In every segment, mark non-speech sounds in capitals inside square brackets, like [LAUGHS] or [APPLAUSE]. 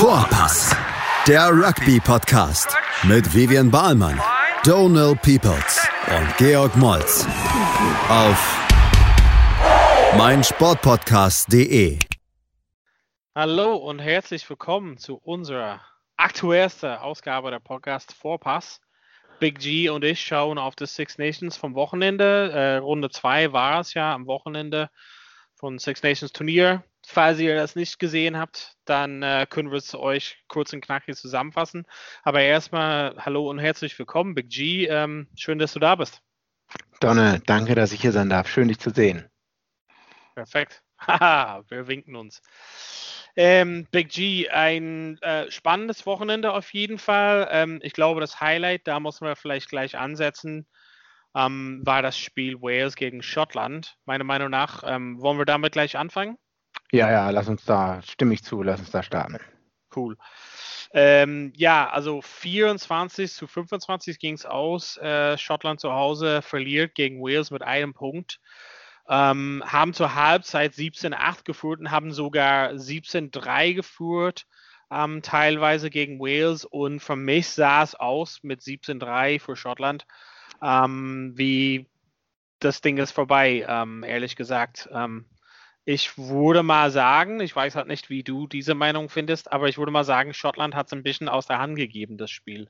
Vorpass, der Rugby-Podcast mit Vivian Bahlmann, Donal Peoples und Georg Moltz auf meinsportpodcast.de. Hallo und herzlich willkommen zu unserer aktuellsten Ausgabe der Podcast Vorpass. Big G und ich schauen auf das Six Nations vom Wochenende. Äh, Runde 2 war es ja am Wochenende von Six Nations Turnier. Falls ihr das nicht gesehen habt, dann äh, können wir es euch kurz und knackig zusammenfassen. Aber erstmal hallo und herzlich willkommen, Big G. Ähm, schön, dass du da bist. Donne, danke, dass ich hier sein darf. Schön, dich zu sehen. Perfekt. [LAUGHS] Haha, wir winken uns. Ähm, Big G, ein äh, spannendes Wochenende auf jeden Fall. Ähm, ich glaube, das Highlight, da muss man vielleicht gleich ansetzen, ähm, war das Spiel Wales gegen Schottland. Meiner Meinung nach, ähm, wollen wir damit gleich anfangen? Ja, ja, lass uns da, stimme ich zu, lass uns da starten. Cool. Ähm, ja, also 24 zu 25 ging es aus. Äh, Schottland zu Hause verliert gegen Wales mit einem Punkt. Ähm, haben zur Halbzeit 17-8 geführt und haben sogar 17-3 geführt, ähm, teilweise gegen Wales. Und für mich sah es aus mit 17-3 für Schottland, ähm, wie das Ding ist vorbei, ähm, ehrlich gesagt. Ich würde mal sagen, ich weiß halt nicht, wie du diese Meinung findest, aber ich würde mal sagen, Schottland hat es ein bisschen aus der Hand gegeben, das Spiel.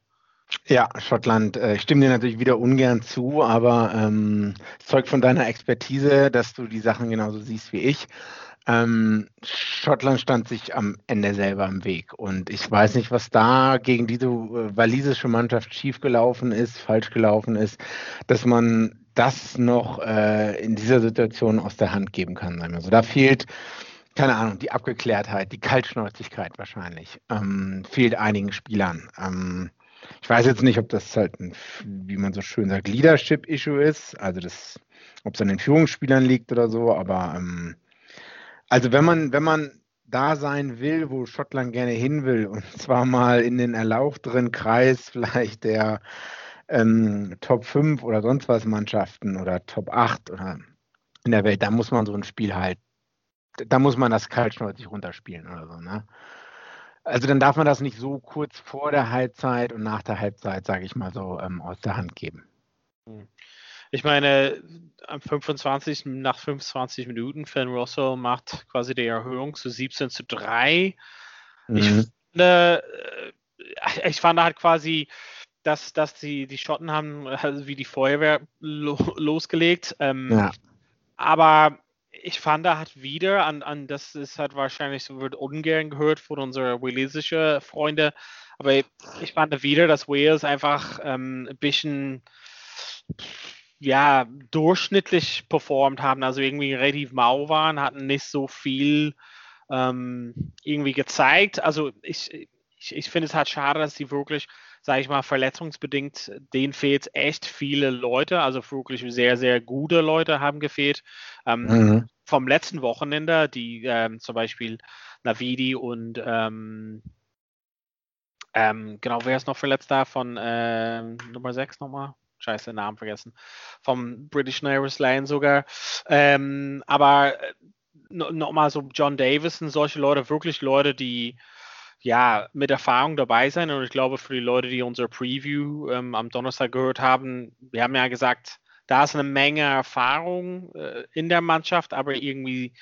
Ja, Schottland, äh, ich stimme dir natürlich wieder ungern zu, aber ähm, zeugt von deiner Expertise, dass du die Sachen genauso siehst wie ich. Ähm, Schottland stand sich am Ende selber im Weg und ich weiß nicht, was da gegen diese äh, walisische Mannschaft schiefgelaufen ist, falsch gelaufen ist, dass man das noch äh, in dieser Situation aus der Hand geben kann. Also da fehlt, keine Ahnung, die Abgeklärtheit, die Kaltschnäuzigkeit wahrscheinlich, ähm, fehlt einigen Spielern. Ähm, ich weiß jetzt nicht, ob das halt ein, wie man so schön sagt, Leadership-Issue ist, also das, ob es an den Führungsspielern liegt oder so, aber ähm, also wenn man, wenn man da sein will, wo Schottland gerne hin will, und zwar mal in den erlauchteren Kreis vielleicht der ähm, Top 5 oder sonst was Mannschaften oder Top 8 oder in der Welt, da muss man so ein Spiel halt, da muss man das kaltschnäuzig runterspielen oder so, ne? Also dann darf man das nicht so kurz vor der Halbzeit und nach der Halbzeit, sage ich mal so, ähm, aus der Hand geben. Hm. Ich meine, am 25, nach 25 Minuten, Finn Russell macht quasi die Erhöhung zu 17 zu 3. Mhm. Ich, finde, äh, ich fand halt quasi, dass, dass die, die Schotten haben also wie die Feuerwehr lo, losgelegt. Ähm, ja. Aber ich fand da halt wieder, an, an das ist halt wahrscheinlich, so wird ungern gehört von unseren walisischen Freunden, aber ich fand wieder, dass Wales einfach ähm, ein bisschen ja, durchschnittlich performt haben, also irgendwie relativ mau waren, hatten nicht so viel ähm, irgendwie gezeigt. Also ich, ich, ich finde es halt schade, dass die wirklich sage ich mal, verletzungsbedingt, denen fehlt echt viele Leute, also wirklich sehr, sehr gute Leute haben gefehlt. Ähm, mhm. Vom letzten Wochenende, die ähm, zum Beispiel Navidi und ähm, ähm genau, wer ist noch verletzt da von ähm, Nummer 6 nochmal? Scheiße, Namen vergessen. Vom British Airways Line sogar. Ähm, aber äh, nochmal so John Davis und solche Leute, wirklich Leute, die ja, mit Erfahrung dabei sein. Und ich glaube, für die Leute, die unser Preview ähm, am Donnerstag gehört haben, wir haben ja gesagt, da ist eine Menge Erfahrung äh, in der Mannschaft, aber irgendwie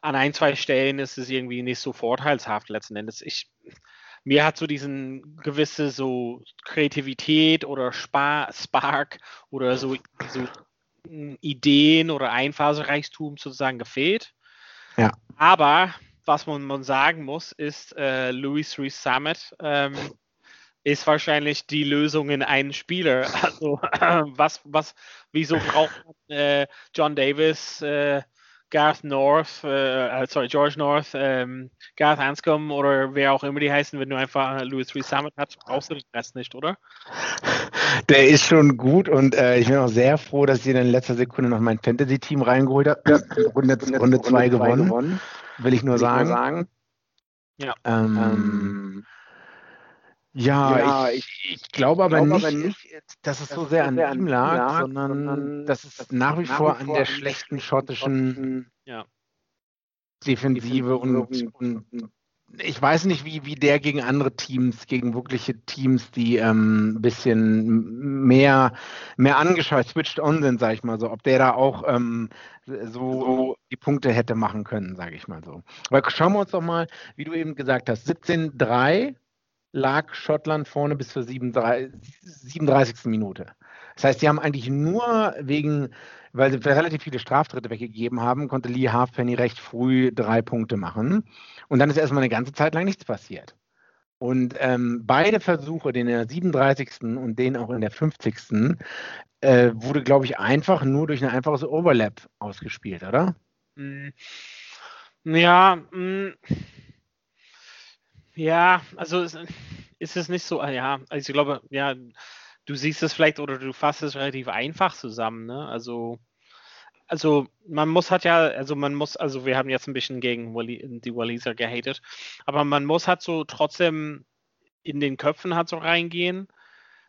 an ein, zwei Stellen ist es irgendwie nicht so vorteilshaft letzten Endes. Ich, mir hat so diesen gewisse so Kreativität oder Spar Spark oder so, so Ideen oder Einfallsreichtum sozusagen gefehlt. Ja. Aber was man, man sagen muss, ist, äh, Louis Rees Summit ähm, ist wahrscheinlich die Lösung in einen Spieler. [LAUGHS] Also äh, was, was, wieso braucht man äh, John Davis, äh, Garth North, äh, äh, sorry, George North, ähm, Garth Anscombe oder wer auch immer die heißen, wenn du einfach Louis Rees Summit hast, brauchst du den Rest nicht, oder? Der ist schon gut und äh, ich bin auch sehr froh, dass ich in letzter Sekunde noch mein Fantasy-Team reingeholt habe. Ja. Runde 2 gewonnen. gewonnen will ich nur, will sagen. nur sagen. Ja. Ähm, ähm, ja, ja, ich, ich, ich glaube aber, glaub nicht, aber nicht, dass es so sehr an ihm lag, lag, sondern dass es nach wie vor an der schlechten schottischen ja. Defensive und, und, ich weiß nicht, wie, wie der gegen andere Teams, gegen wirkliche Teams, die ähm, ein bisschen mehr, mehr angeschaut, switched on sind, sage ich mal so, ob der da auch ähm, so die Punkte hätte machen können, sage ich mal so. Aber schauen wir uns doch mal, wie du eben gesagt hast, 17-3 lag Schottland vorne bis zur 37. Minute. Das heißt, sie haben eigentlich nur wegen, weil sie relativ viele Straftritte weggegeben haben, konnte Lee Halfpenny recht früh drei Punkte machen. Und dann ist erstmal eine ganze Zeit lang nichts passiert. Und ähm, beide Versuche, den in der 37. und den auch in der 50. Äh, wurde, glaube ich, einfach nur durch ein einfaches Overlap ausgespielt, oder? Hm. Ja, mh. Ja, also ist es nicht so, ah, ja, also ich glaube, ja, du siehst es vielleicht oder du fasst es relativ einfach zusammen, ne? Also, also man muss hat ja, also man muss, also wir haben jetzt ein bisschen gegen Wally, die Waliser gehatet, aber man muss halt so trotzdem in den Köpfen halt so reingehen.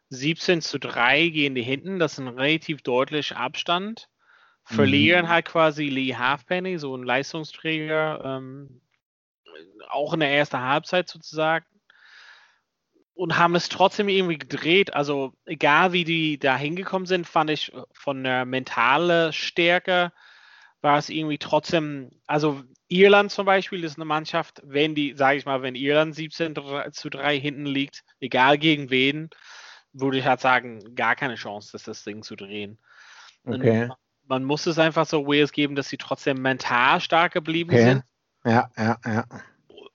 17 zu 3 gehen die hinten, das ist ein relativ deutlicher Abstand. Verlieren mhm. halt quasi Lee Halfpenny, so ein Leistungsträger, ähm, auch in der ersten Halbzeit sozusagen und haben es trotzdem irgendwie gedreht. Also egal wie die da hingekommen sind, fand ich von der mentalen Stärke war es irgendwie trotzdem, also Irland zum Beispiel ist eine Mannschaft, wenn die, sage ich mal, wenn Irland 17 zu 3 hinten liegt, egal gegen wen, würde ich halt sagen, gar keine Chance, dass das Ding zu drehen. Okay. man muss es einfach so Wales geben, dass sie trotzdem mental stark geblieben okay. sind. Ja, ja, ja.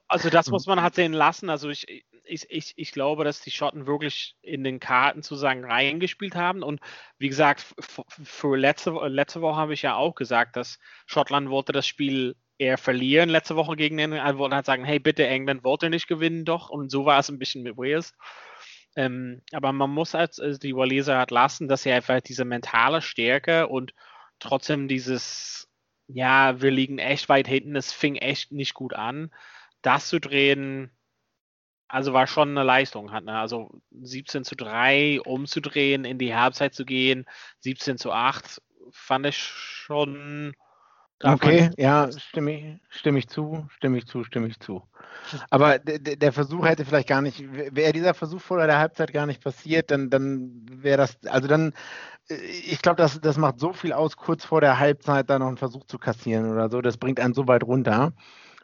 Also das muss man halt sehen lassen. Also ich, ich, ich, ich glaube, dass die Schotten wirklich in den Karten sozusagen reingespielt haben. Und wie gesagt, für letzte, letzte Woche habe ich ja auch gesagt, dass Schottland wollte das Spiel eher verlieren letzte Woche gegen England. Wollte halt sagen, hey, bitte, England wollte nicht gewinnen, doch. Und so war es ein bisschen mit Wales. Ähm, aber man muss als also die Waliser halt lassen, dass sie einfach diese mentale Stärke und trotzdem dieses, ja, wir liegen echt weit hinten, es fing echt nicht gut an. Das zu drehen, also war schon eine Leistung. Hat, ne? Also 17 zu 3 umzudrehen, in die Halbzeit zu gehen, 17 zu 8, fand ich schon. Okay, ja, stimme ich, stimme ich zu, stimme ich zu, stimme ich zu. Aber der Versuch hätte vielleicht gar nicht, wäre dieser Versuch vor der Halbzeit gar nicht passiert, dann, dann wäre das, also dann, äh, ich glaube, das, das macht so viel aus, kurz vor der Halbzeit da noch einen Versuch zu kassieren oder so, das bringt einen so weit runter.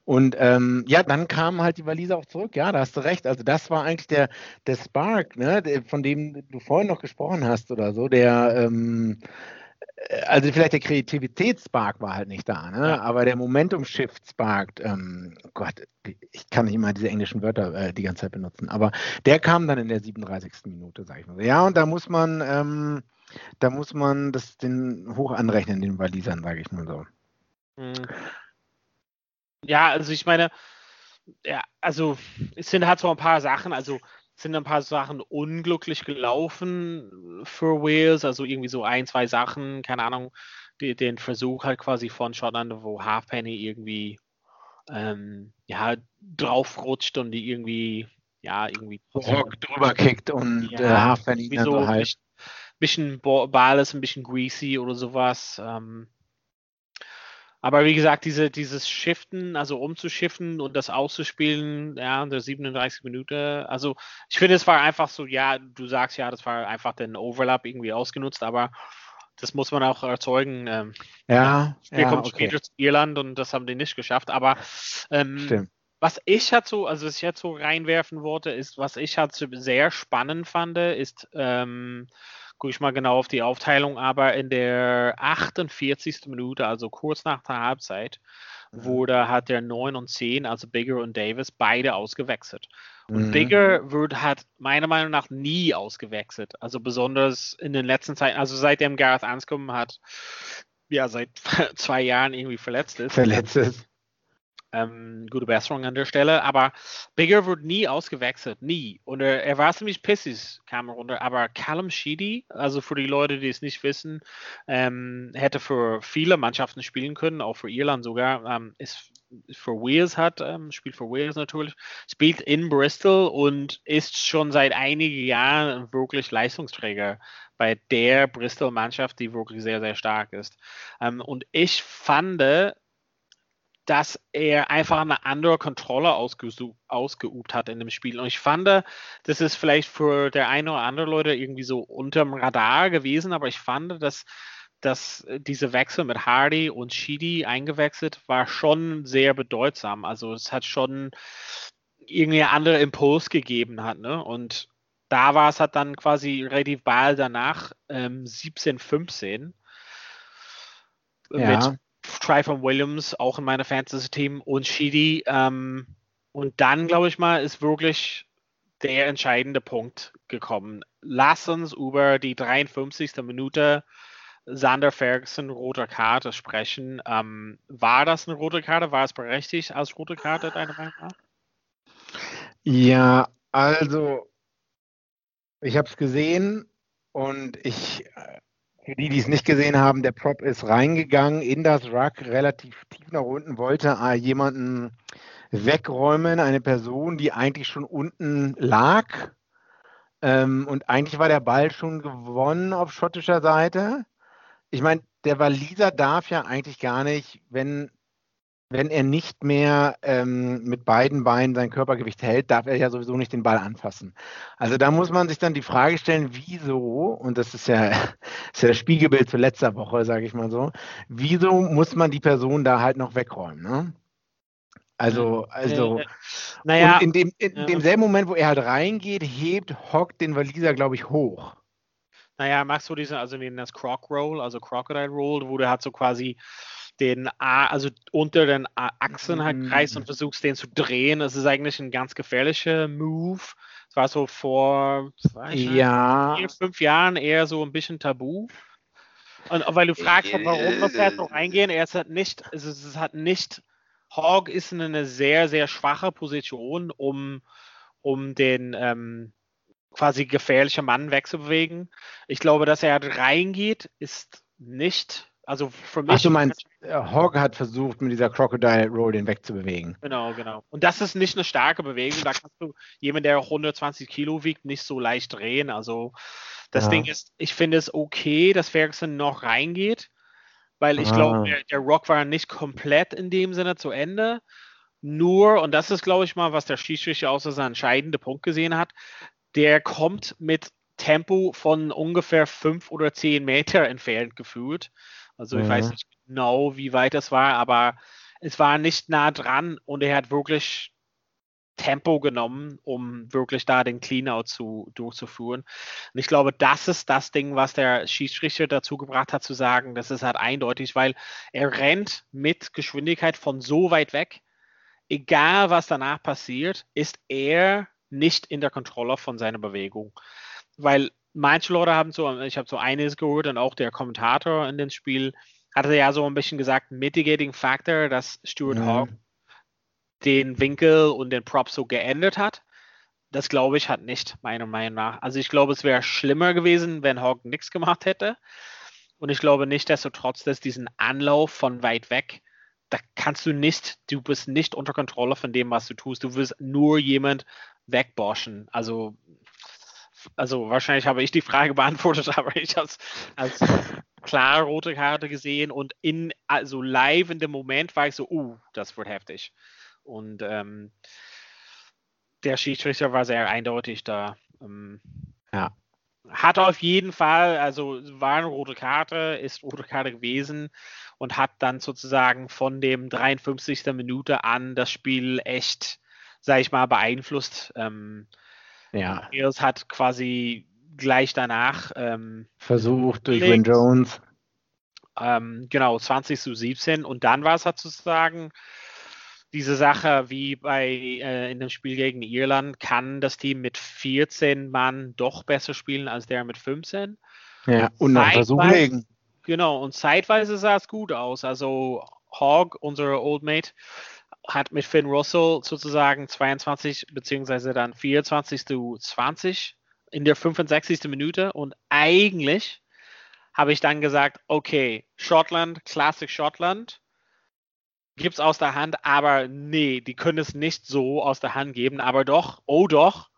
Und ähm, ja, dann kamen halt die Waliser auch zurück. Ja, da hast du recht. Also das war eigentlich der, der Spark, ne, der, von dem du vorhin noch gesprochen hast oder so, der ähm, äh, also vielleicht der Kreativitätsspark war halt nicht da, ne? Ja. aber der Momentum-Shift-Spark, ähm, Gott, ich kann nicht immer diese englischen Wörter äh, die ganze Zeit benutzen, aber der kam dann in der 37. Minute, sag ich mal. Ja, und da muss man, ähm, da muss man das den hoch anrechnen, den Walisern, sage ich mal so. Mhm. Ja, also ich meine, ja, also es sind halt so ein paar Sachen, also sind ein paar Sachen unglücklich gelaufen für Wales, also irgendwie so ein, zwei Sachen, keine Ahnung, die, den Versuch halt quasi von Schottland, wo Halfpenny irgendwie ähm, ja, draufrutscht und die irgendwie, ja, irgendwie Rock drüber kickt und ja, äh, Halfpenny so halt. Bisschen, bisschen Ball ist ein bisschen greasy oder sowas. Ähm, aber wie gesagt, diese, dieses Shiften, also umzuschiften und das auszuspielen, ja, in der 37 Minute, also ich finde, es war einfach so, ja, du sagst ja, das war einfach den Overlap irgendwie ausgenutzt, aber das muss man auch erzeugen. Ähm, ja, Spiel ja, kommt okay. später zu Irland und das haben die nicht geschafft, aber ähm, was ich halt so, also was ich jetzt so reinwerfen wollte, ist, was ich halt sehr spannend fand, ist, ähm, gucke ich mal genau auf die Aufteilung, aber in der 48. Minute, also kurz nach der Halbzeit, mhm. wurde hat der 9 und 10, also Bigger und Davis, beide ausgewechselt. Und mhm. Bigger wird hat meiner Meinung nach nie ausgewechselt. Also besonders in den letzten Zeiten, also seitdem Gareth Anscombe hat, ja, seit [LAUGHS] zwei Jahren irgendwie verletzt ist. Verletzt ist. Ähm, gute Besserung an der Stelle. Aber Bigger wird nie ausgewechselt, nie. Und er, er war ziemlich pissig, kam runter. Aber Callum Sheedy, also für die Leute, die es nicht wissen, ähm, hätte für viele Mannschaften spielen können, auch für Irland sogar. Ähm, ist für Wales hat, ähm, spielt für Wales natürlich, spielt in Bristol und ist schon seit einigen Jahren wirklich Leistungsträger bei der Bristol-Mannschaft, die wirklich sehr, sehr stark ist. Ähm, und ich fand, dass er einfach eine andere Kontrolle ausgeübt hat in dem Spiel. Und ich fand, das ist vielleicht für der eine oder andere Leute irgendwie so unterm Radar gewesen, aber ich fand, dass, dass diese Wechsel mit Hardy und Sheedy eingewechselt war schon sehr bedeutsam. Also es hat schon irgendwie einen anderen Impuls gegeben hat. Ne? Und da war es halt dann quasi relativ bald danach, ähm, 17, 15. Ja. Mit Tryphon Williams auch in meiner Fantasy-Team und Sheedy. Ähm, und dann, glaube ich mal, ist wirklich der entscheidende Punkt gekommen. Lass uns über die 53. Minute Sander Ferguson roter Karte sprechen. Ähm, war das eine rote Karte? War es berechtigt als rote Karte, deiner Meinung nach? Ja, also ich habe es gesehen und ich für die, die es nicht gesehen haben, der Prop ist reingegangen in das Ruck, relativ tief nach unten, wollte äh, jemanden wegräumen, eine Person, die eigentlich schon unten lag. Ähm, und eigentlich war der Ball schon gewonnen auf schottischer Seite. Ich meine, der Waliser darf ja eigentlich gar nicht, wenn wenn er nicht mehr ähm, mit beiden Beinen sein Körpergewicht hält, darf er ja sowieso nicht den Ball anfassen. Also da muss man sich dann die Frage stellen, wieso, und das ist ja, [LAUGHS] ist ja das Spiegelbild zu letzter Woche, sage ich mal so, wieso muss man die Person da halt noch wegräumen? Ne? Also, also äh, naja, und in, dem, in ja. demselben Moment, wo er halt reingeht, hebt Hock den Waliser, glaube ich, hoch. Naja, machst du diesen, also den das Croc Roll, also Crocodile Roll, wo der hat so quasi den A, also unter den Achsen halt mhm. kreist und versuchst den zu drehen. Das ist eigentlich ein ganz gefährlicher Move. Das war so vor ja. vier, fünf Jahren eher so ein bisschen tabu. Und weil du fragst, warum muss er jetzt noch reingehen, er ist halt nicht, also es ist halt nicht, Hawk ist in einer sehr, sehr schwache Position, um, um den ähm, quasi gefährlichen Mann wegzubewegen. Ich glaube, dass er halt reingeht, ist nicht also für mich. Ach, du meinst, äh, Hogg hat versucht, mit dieser Crocodile Roll den wegzubewegen. Genau, genau. Und das ist nicht eine starke Bewegung. Da kannst du jemand, der 120 Kilo wiegt, nicht so leicht drehen. Also das ja. Ding ist, ich finde es okay, dass Ferguson noch reingeht, weil ich ah. glaube, der, der Rock war nicht komplett in dem Sinne zu Ende. Nur, und das ist, glaube ich mal, was der Schiedsrichter außer sein entscheidender Punkt gesehen hat, der kommt mit Tempo von ungefähr fünf oder zehn Meter entfernt gefühlt. Also ich mhm. weiß nicht genau, wie weit das war, aber es war nicht nah dran und er hat wirklich Tempo genommen, um wirklich da den Cleanout zu, durchzuführen. Und ich glaube, das ist das Ding, was der Schiedsrichter dazu gebracht hat, zu sagen, das ist halt eindeutig, weil er rennt mit Geschwindigkeit von so weit weg. Egal, was danach passiert, ist er nicht in der Kontrolle von seiner Bewegung. Weil manche Leute haben so, ich habe so eines gehört und auch der Kommentator in dem Spiel hatte ja so ein bisschen gesagt, Mitigating Factor, dass Stuart ja. Hawk den Winkel und den Prop so geändert hat. Das glaube ich hat nicht, meiner Meinung nach. Also ich glaube, es wäre schlimmer gewesen, wenn Hawk nichts gemacht hätte. Und ich glaube nicht, dass du trotz dass diesen Anlauf von weit weg, da kannst du nicht, du bist nicht unter Kontrolle von dem, was du tust. Du wirst nur jemand wegboschen. Also also wahrscheinlich habe ich die Frage [LAUGHS] beantwortet, aber ich habe es als klar rote Karte gesehen und in, also live in dem Moment war ich so, uh, das wird heftig. Und ähm, der Schiedsrichter war sehr eindeutig da. Ähm, ja. Hat auf jeden Fall, also war eine rote Karte, ist rote Karte gewesen und hat dann sozusagen von dem 53. Minute an das Spiel echt, sag ich mal, beeinflusst. Ähm, ja. Eels hat quasi gleich danach ähm, versucht durch Win Jones. Ähm, genau, 20 zu 17 und dann war es halt sozusagen diese Sache wie bei äh, in dem Spiel gegen Irland, kann das Team mit 14 Mann doch besser spielen als der mit 15. Ja, und nach Versuch legen. Genau, und zeitweise sah es gut aus. Also Hogg, unser Old Mate, hat mit Finn Russell sozusagen 22 beziehungsweise dann 24 zu 20 in der 65. Minute und eigentlich habe ich dann gesagt, okay, Schottland, Classic Schottland, gibt es aus der Hand, aber nee, die können es nicht so aus der Hand geben, aber doch, oh doch,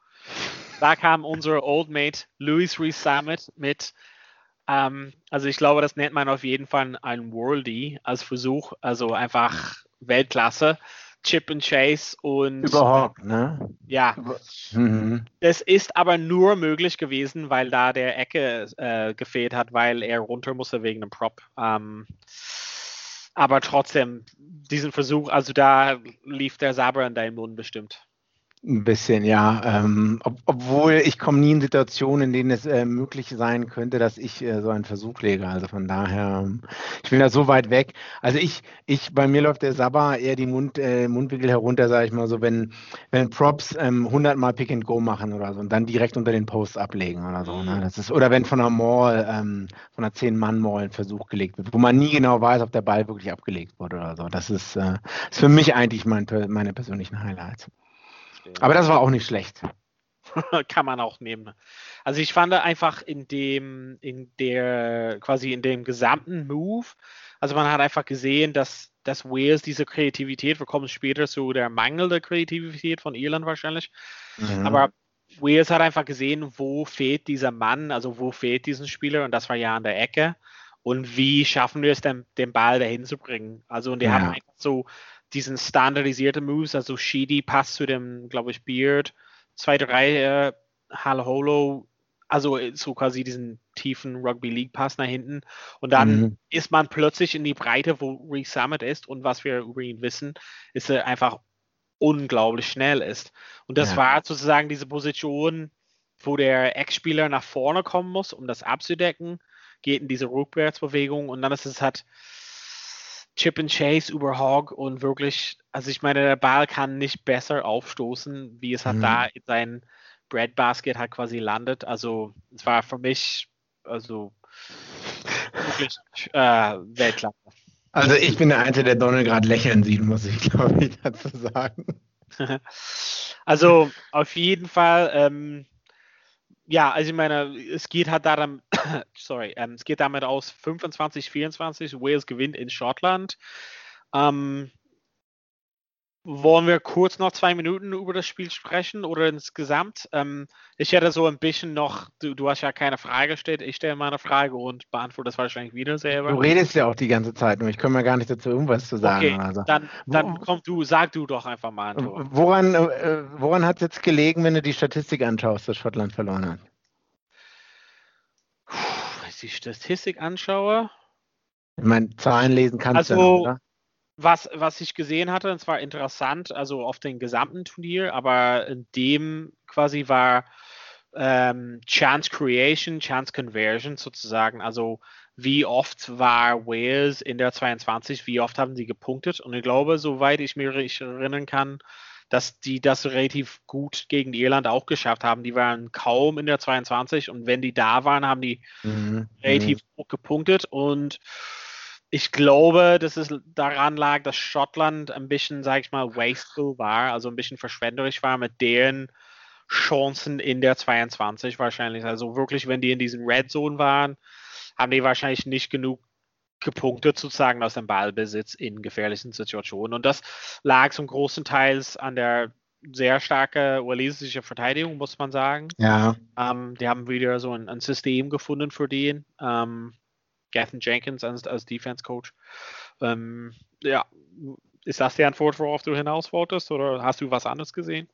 da kam unser Old Mate Louis Rees Summit mit, ähm, also ich glaube, das nennt man auf jeden Fall ein Worldie als Versuch, also einfach Weltklasse. Chip and Chase und überhaupt, ne? Ja. Mhm. Das ist aber nur möglich gewesen, weil da der Ecke äh, gefehlt hat, weil er runter musste wegen einem Prop. Ähm, aber trotzdem, diesen Versuch, also da lief der Saber in deinen Mund bestimmt. Ein bisschen, ja. Ähm, ob, obwohl ich komme nie in Situationen, in denen es äh, möglich sein könnte, dass ich äh, so einen Versuch lege. Also von daher, ähm, ich bin da so weit weg. Also ich, ich, bei mir läuft der Sabber eher die Mund, äh, Mundwinkel herunter, sage ich mal so, wenn, wenn Props ähm, 100 Mal Pick and Go machen oder so und dann direkt unter den Post ablegen oder so. Ne? Das ist, oder wenn von einer Mall, ähm, von einer 10-Mann-Mall ein Versuch gelegt wird, wo man nie genau weiß, ob der Ball wirklich abgelegt wurde oder so. Das ist, äh, ist für mich eigentlich mein, meine persönlichen Highlights. Aber das war auch nicht schlecht. [LAUGHS] Kann man auch nehmen. Also ich fand einfach in dem, in der, quasi in dem gesamten Move, also man hat einfach gesehen, dass, dass Wales diese Kreativität, wir kommen später zu der mangelnden Kreativität von Irland wahrscheinlich, mhm. aber Wales hat einfach gesehen, wo fehlt dieser Mann, also wo fehlt diesen Spieler und das war ja an der Ecke und wie schaffen wir es denn, den Ball dahin zu bringen. Also und die ja. haben einfach so diesen standardisierten Moves, also Sheedy passt zu dem, glaube ich, Beard, zwei, drei äh, Hal Holo, also äh, so quasi diesen tiefen Rugby League Pass nach hinten. Und dann mhm. ist man plötzlich in die Breite, wo Reece Summit ist. Und was wir über ihn wissen, ist er einfach unglaublich schnell ist. Und das ja. war sozusagen diese Position, wo der Ex-Spieler nach vorne kommen muss, um das abzudecken, geht in diese Rückwärtsbewegung und dann ist es halt Chip and Chase über Hogg und wirklich, also ich meine, der Ball kann nicht besser aufstoßen, wie es halt mhm. da in sein Breadbasket halt quasi landet. Also es war für mich, also wirklich äh, Weltklasse. Also ich bin der Einzige, der Donald gerade lächeln sieht, muss ich glaube ich dazu sagen. [LAUGHS] also auf jeden Fall, ähm, ja, also ich meine, es geht halt daran, [COUGHS] sorry, ähm, es geht damit aus 25, 24, Wales gewinnt in Schottland. Ähm, wollen wir kurz noch zwei Minuten über das Spiel sprechen oder insgesamt? Ähm, ich hätte so ein bisschen noch, du, du, hast ja keine Frage gestellt, ich stelle mal eine Frage und beantworte das wahrscheinlich wieder selber. Du redest ja auch die ganze Zeit nur, ich komme mir gar nicht dazu, irgendwas zu sagen. Okay, also. dann, dann komm du, sag du doch einfach mal. Woran, äh, woran hat es jetzt gelegen, wenn du die Statistik anschaust, dass Schottland verloren hat? Wenn ich die Statistik anschaue. Ich meine, Zahlen lesen kannst also, du noch, oder? Was, was ich gesehen hatte, und zwar interessant, also auf dem gesamten Turnier, aber in dem quasi war ähm, Chance Creation, Chance Conversion sozusagen. Also wie oft war Wales in der 22, wie oft haben sie gepunktet? Und ich glaube, soweit ich mich erinnern kann, dass die das relativ gut gegen Irland auch geschafft haben. Die waren kaum in der 22 und wenn die da waren, haben die mhm. relativ mhm. hoch gepunktet und ich glaube, dass es daran lag, dass Schottland ein bisschen, sag ich mal, wasteful war, also ein bisschen verschwenderisch war mit deren Chancen in der 22 wahrscheinlich. Also wirklich, wenn die in diesem Red Zone waren, haben die wahrscheinlich nicht genug gepunktet sozusagen aus dem Ballbesitz in gefährlichen Situationen. Und das lag zum großen Teil an der sehr starke walisische Verteidigung, muss man sagen. Ja. Ähm, die haben wieder so ein, ein System gefunden für den. Ähm, Gathan Jenkins als, als Defense Coach. Ähm, ja, ist das die Antwort, worauf du hinaus wolltest, oder hast du was anderes gesehen?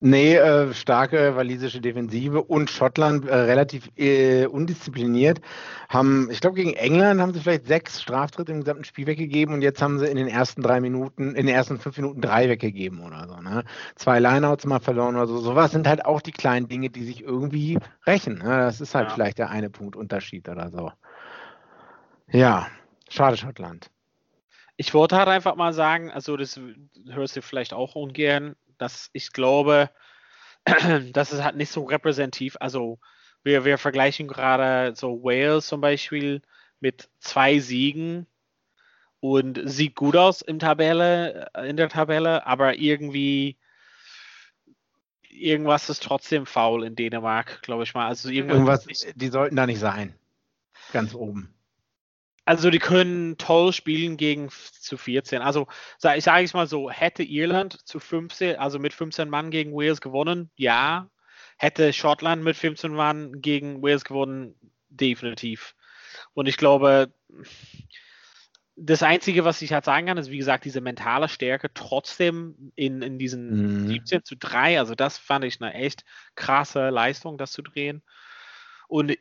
Nee, äh, starke walisische Defensive und Schottland äh, relativ äh, undiszipliniert. Haben, ich glaube, gegen England haben sie vielleicht sechs Straftritte im gesamten Spiel weggegeben und jetzt haben sie in den ersten drei Minuten, in den ersten fünf Minuten drei weggegeben oder so. Ne? Zwei Lineouts mal verloren oder so. Sowas sind halt auch die kleinen Dinge, die sich irgendwie rächen. Ne? Das ist halt ja. vielleicht der eine Punkt Unterschied oder so. Ja, schade Schottland. Ich wollte halt einfach mal sagen, also das hörst du vielleicht auch ungern, dass ich glaube, [CLEARS THROAT] das ist halt nicht so repräsentativ. Also wir, wir vergleichen gerade so Wales zum Beispiel mit zwei Siegen und sieht gut aus im Tabelle, in der Tabelle, aber irgendwie irgendwas ist trotzdem faul in Dänemark, glaube ich mal. Also irgendwas, irgendwas die sollten da nicht sein. Ganz oben. Also die können toll spielen gegen zu 14. Also ich sage es mal so, hätte Irland zu 15, also mit 15 Mann gegen Wales gewonnen, ja. Hätte Schottland mit 15 Mann gegen Wales gewonnen, definitiv. Und ich glaube, das Einzige, was ich halt sagen kann, ist, wie gesagt, diese mentale Stärke trotzdem in, in diesen mhm. 17 zu 3. Also, das fand ich eine echt krasse Leistung, das zu drehen. Und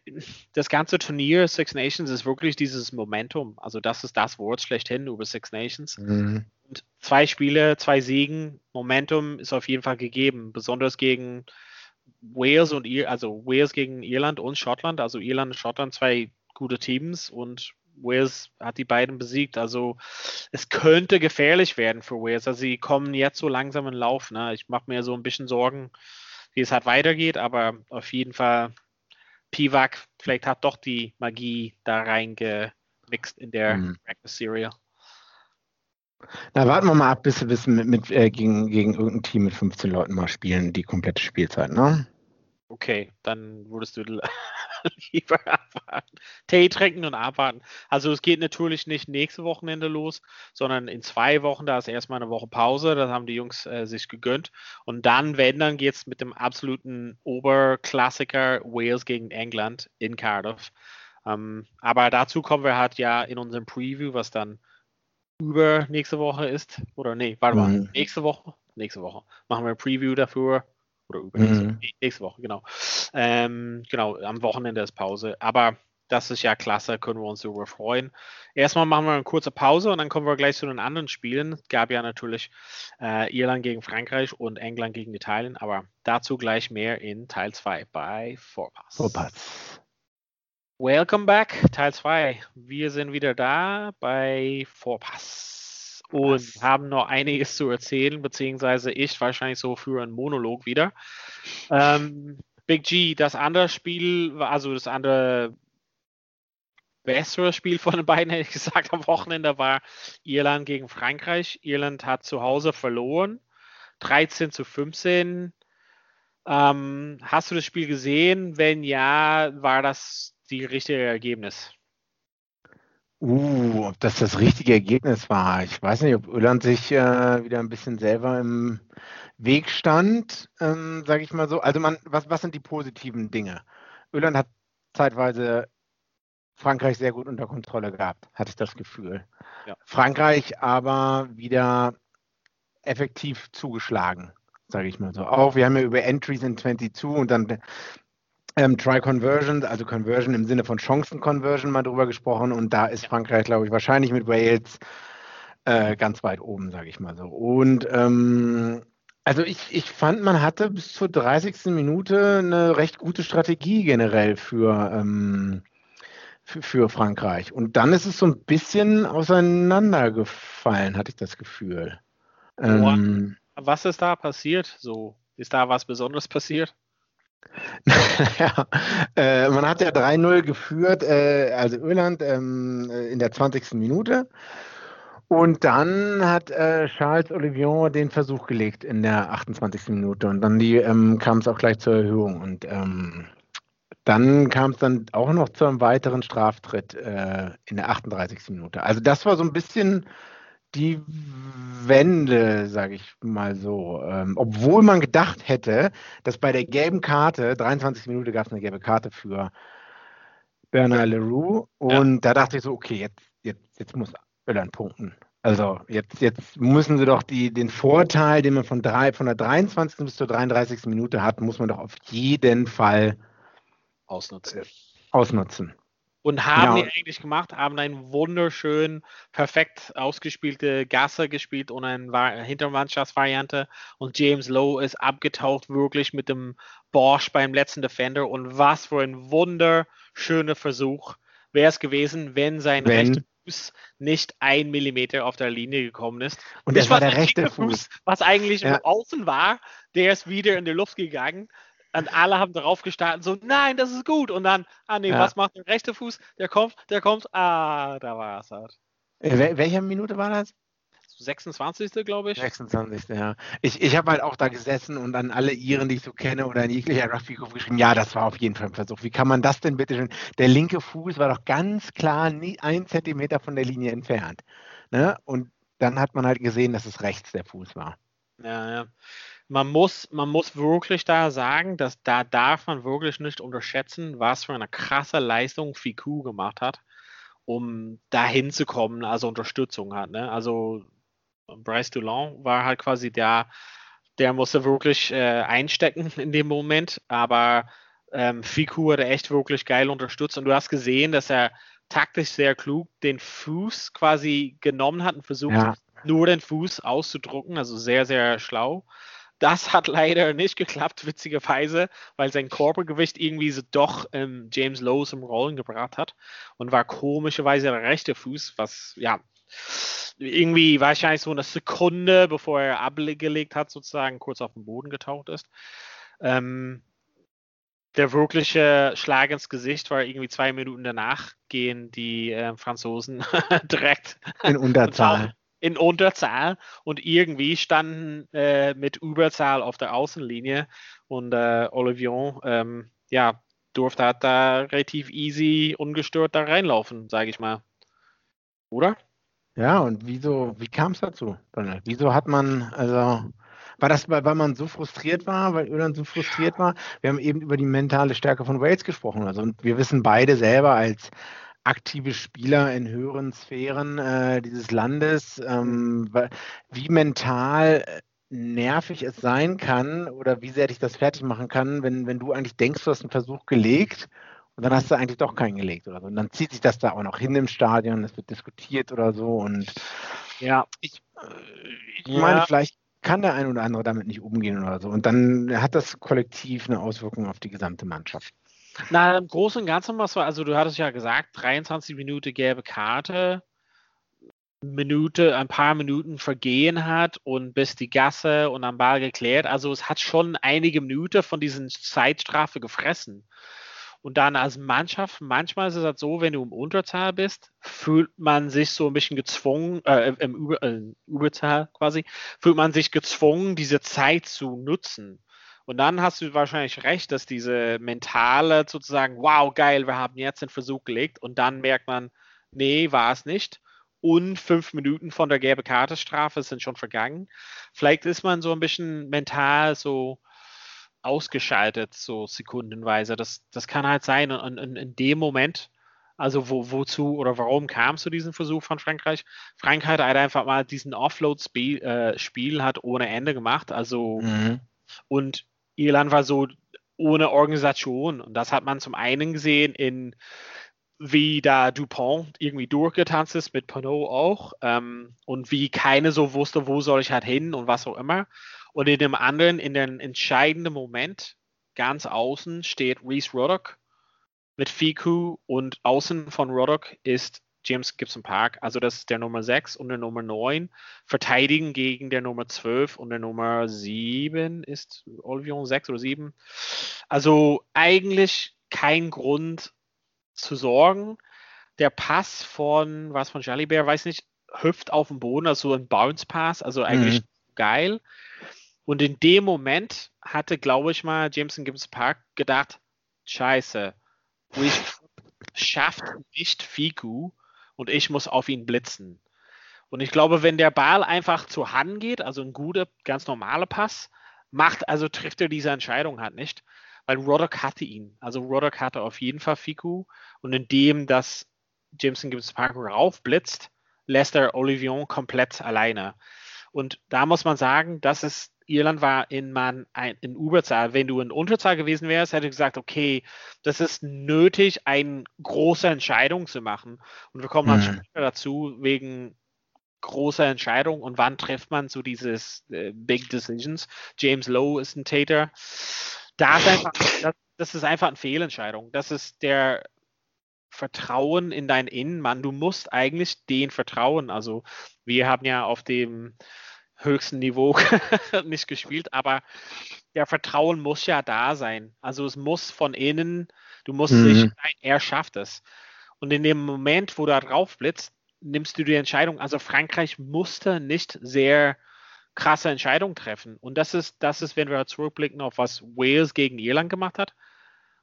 das ganze Turnier Six Nations ist wirklich dieses Momentum. Also, das ist das Wort schlechthin über Six Nations. Mhm. Und zwei Spiele, zwei Siegen, Momentum ist auf jeden Fall gegeben, besonders gegen Wales und Ir also Wales gegen Irland und Schottland. Also Irland und Schottland zwei gute Teams und Wales hat die beiden besiegt. Also es könnte gefährlich werden für Wales. Also sie kommen jetzt so langsam in Lauf. Ne? Ich mache mir so ein bisschen Sorgen, wie es halt weitergeht, aber auf jeden Fall Pivak, vielleicht hat doch die Magie da reingemixt in der mhm. Breakfast Serial. Na, warten wir mal ab, bis wir mit, mit äh, gegen, gegen irgendein Team mit 15 Leuten mal spielen, die komplette Spielzeit, ne? Okay, dann würdest du [LAUGHS] lieber abwarten. Tee trinken und abwarten. Also es geht natürlich nicht nächste Wochenende los, sondern in zwei Wochen, da ist erstmal eine Woche Pause, das haben die Jungs äh, sich gegönnt. Und dann, wenn, dann geht es mit dem absoluten Oberklassiker Wales gegen England in Cardiff. Ähm, aber dazu kommen wir halt ja in unserem Preview, was dann über nächste Woche ist. Oder nee, warte mal, mhm. nächste Woche? Nächste Woche. Machen wir ein Preview dafür. Oder übernächste mhm. nächste Woche, genau. Ähm, genau, am Wochenende ist Pause. Aber das ist ja klasse, können wir uns darüber freuen. Erstmal machen wir eine kurze Pause und dann kommen wir gleich zu den anderen Spielen. Es gab ja natürlich äh, Irland gegen Frankreich und England gegen Italien, aber dazu gleich mehr in Teil 2 bei Vorpass. Vorpass. Welcome back, Teil 2. Wir sind wieder da bei Vorpass und Was? haben noch einiges zu erzählen, beziehungsweise ich wahrscheinlich so für einen Monolog wieder. Ähm, Big G, das andere Spiel, also das andere bessere Spiel von den beiden, hätte ich gesagt, am Wochenende war Irland gegen Frankreich. Irland hat zu Hause verloren, 13 zu 15. Ähm, hast du das Spiel gesehen? Wenn ja, war das die richtige Ergebnis? Uh, ob das das richtige Ergebnis war. Ich weiß nicht, ob Irland sich äh, wieder ein bisschen selber im Weg stand, ähm, sage ich mal so. Also man, was, was sind die positiven Dinge? Irland hat zeitweise Frankreich sehr gut unter Kontrolle gehabt, hatte ich das Gefühl. Ja. Frankreich aber wieder effektiv zugeschlagen, sage ich mal so. Auch wir haben ja über Entries in 22 und dann ähm, Try-Conversion, also Conversion im Sinne von Chancen-Conversion mal drüber gesprochen und da ist Frankreich, glaube ich, wahrscheinlich mit Wales äh, ganz weit oben, sage ich mal so. Und ähm, also ich, ich fand, man hatte bis zur 30. Minute eine recht gute Strategie generell für, ähm, für, für, Frankreich. Und dann ist es so ein bisschen auseinandergefallen, hatte ich das Gefühl. Ähm, was ist da passiert? So, ist da was Besonderes passiert? [LAUGHS] ja, äh, man hat ja 3-0 geführt, äh, also Irland ähm, äh, in der 20. Minute. Und dann hat äh, Charles Olivier den Versuch gelegt in der 28. Minute. Und dann ähm, kam es auch gleich zur Erhöhung. Und ähm, dann kam es dann auch noch zu einem weiteren Straftritt äh, in der 38. Minute. Also das war so ein bisschen die Wende, sage ich mal so. Ähm, obwohl man gedacht hätte, dass bei der gelben Karte, 23 Minuten gab es eine gelbe Karte für Bernard Leroux. Und ja. da dachte ich so, okay, jetzt, jetzt, jetzt muss Irland punkten. Also jetzt, jetzt müssen sie doch die, den Vorteil, den man von, drei, von der 23. bis zur 33. Minute hat, muss man doch auf jeden Fall ausnutzen. Äh, ausnutzen. Und haben ja. die eigentlich gemacht, haben einen wunderschön, perfekt ausgespielte Gasse gespielt und eine Hintermannschaftsvariante. Und James Lowe ist abgetaucht, wirklich mit dem Bosch beim letzten Defender. Und was für ein wunderschöner Versuch wäre es gewesen, wenn sein wenn. rechter Fuß nicht ein Millimeter auf der Linie gekommen ist. Und das war der rechte Fuß. Fuß. Was eigentlich ja. außen war, der ist wieder in die Luft gegangen. Und alle haben darauf gestartet, so, nein, das ist gut. Und dann, ah nee, ja. was macht der rechte Fuß? Der kommt, der kommt, ah, da war es halt. Äh, welche Minute war das? 26. glaube ich. 26. ja. Ich, ich habe halt auch da gesessen und an alle Iren, die ich so kenne oder in jeglicher Rugby-Gruppe geschrieben, ja, das war auf jeden Fall ein Versuch. Wie kann man das denn bitte schon? Der linke Fuß war doch ganz klar nie ein Zentimeter von der Linie entfernt. Ne? Und dann hat man halt gesehen, dass es rechts der Fuß war. Ja, ja man muss, man muss wirklich da sagen, dass da darf man wirklich nicht unterschätzen, was für eine krasse Leistung Fiku gemacht hat. um dahin zu kommen, also Unterstützung hat. Ne? Also Bryce Dulon war halt quasi der, der musste wirklich äh, einstecken [LAUGHS] in dem Moment, aber ähm, Fiku hat echt wirklich geil unterstützt und du hast gesehen, dass er taktisch sehr klug den Fuß quasi genommen hat und versucht, ja. nur den Fuß auszudrucken, also sehr, sehr schlau. Das hat leider nicht geklappt, witzigerweise, weil sein Körpergewicht irgendwie so doch ähm, James Lowe zum Rollen gebracht hat und war komischerweise der rechte Fuß, was ja irgendwie wahrscheinlich so eine Sekunde, bevor er abgelegt hat, sozusagen kurz auf den Boden getaucht ist. Ähm, der wirkliche Schlag ins Gesicht war irgendwie zwei Minuten danach gehen die äh, Franzosen [LAUGHS] direkt in Unterzahl. In Unterzahl und irgendwie standen äh, mit Überzahl auf der Außenlinie und äh, Olivier ähm, ja, durfte halt da relativ easy, ungestört da reinlaufen, sage ich mal. Oder? Ja, und wieso, wie kam es dazu, Donald? Wieso hat man, also war das, weil, weil man so frustriert war, weil Irland so frustriert war? Wir haben eben über die mentale Stärke von Wales gesprochen. Also, und wir wissen beide selber als aktive Spieler in höheren Sphären äh, dieses Landes, ähm, wie mental äh, nervig es sein kann oder wie sehr dich das fertig machen kann, wenn, wenn du eigentlich denkst, du hast einen Versuch gelegt und dann hast du eigentlich doch keinen gelegt oder so. Und dann zieht sich das da auch noch hin im Stadion, es wird diskutiert oder so. Und ja, ich, äh, ich ja. meine, vielleicht kann der ein oder andere damit nicht umgehen oder so. Und dann hat das kollektiv eine Auswirkung auf die gesamte Mannschaft. Na, im Großen und Ganzen, was war, also du hattest ja gesagt, 23 Minuten gelbe Karte, Minute, ein paar Minuten vergehen hat und bis die Gasse und am Ball geklärt. Also es hat schon einige Minuten von diesen Zeitstrafe gefressen. Und dann als Mannschaft, manchmal ist es halt so, wenn du im Unterzahl bist, fühlt man sich so ein bisschen gezwungen, äh, im Über, äh, Überzahl quasi, fühlt man sich gezwungen, diese Zeit zu nutzen. Und dann hast du wahrscheinlich recht, dass diese mentale sozusagen, wow, geil, wir haben jetzt den Versuch gelegt und dann merkt man, nee, war es nicht. Und fünf Minuten von der gelbe Kartestrafe sind schon vergangen. Vielleicht ist man so ein bisschen mental so, ausgeschaltet, so sekundenweise. Das, das kann halt sein. Und, und in dem Moment, also wo, wozu oder warum kam es zu diesem Versuch von Frankreich? Frankreich hat einfach mal diesen Offload-Spiel äh, hat ohne Ende gemacht. Also mhm. und Irland war so ohne Organisation. Und das hat man zum einen gesehen in wie da Dupont irgendwie durchgetanzt ist, mit Pinot auch, ähm, und wie keine so wusste, wo soll ich halt hin und was auch immer. Und in dem anderen, in dem entscheidenden Moment, ganz außen steht Reese Ruddock mit Fiku und außen von Ruddock ist James Gibson Park, also das ist der Nummer 6 und der Nummer 9, verteidigen gegen der Nummer 12 und der Nummer 7 ist Olvion 6 oder 7. Also eigentlich kein Grund zu sorgen. Der Pass von, was von Jalibert, weiß nicht, hüpft auf dem Boden, also ein Bounce Pass, also eigentlich mhm. geil. Und in dem Moment hatte, glaube ich mal, Jameson Gibbs Park gedacht, scheiße, ich schafft nicht Fiku und ich muss auf ihn blitzen. Und ich glaube, wenn der Ball einfach zu Hand geht, also ein guter, ganz normaler Pass, macht, also trifft er diese Entscheidung halt nicht, weil Roddock hatte ihn. Also Roddock hatte auf jeden Fall Fiku und indem das Jameson Gibbs Park raufblitzt, lässt er Olivier komplett alleine. Und da muss man sagen, das ist Irland war in, man, ein, in Überzahl. Wenn du in Unterzahl gewesen wärst, hätte ich gesagt, okay, das ist nötig, eine große Entscheidung zu machen. Und wir kommen dann mhm. später dazu, wegen großer Entscheidung und wann trifft man so dieses äh, Big Decisions. James Lowe ist ein Täter. Da ist einfach, das, das ist einfach eine Fehlentscheidung. Das ist der Vertrauen in deinen Innenmann. Du musst eigentlich den vertrauen. Also wir haben ja auf dem höchsten Niveau [LAUGHS] nicht gespielt, aber der Vertrauen muss ja da sein. Also es muss von innen, du musst mhm. er schafft es. Und in dem Moment, wo du da drauf blitzt, nimmst du die Entscheidung. Also Frankreich musste nicht sehr krasse Entscheidungen treffen. Und das ist, das ist, wenn wir zurückblicken auf was Wales gegen Irland gemacht hat.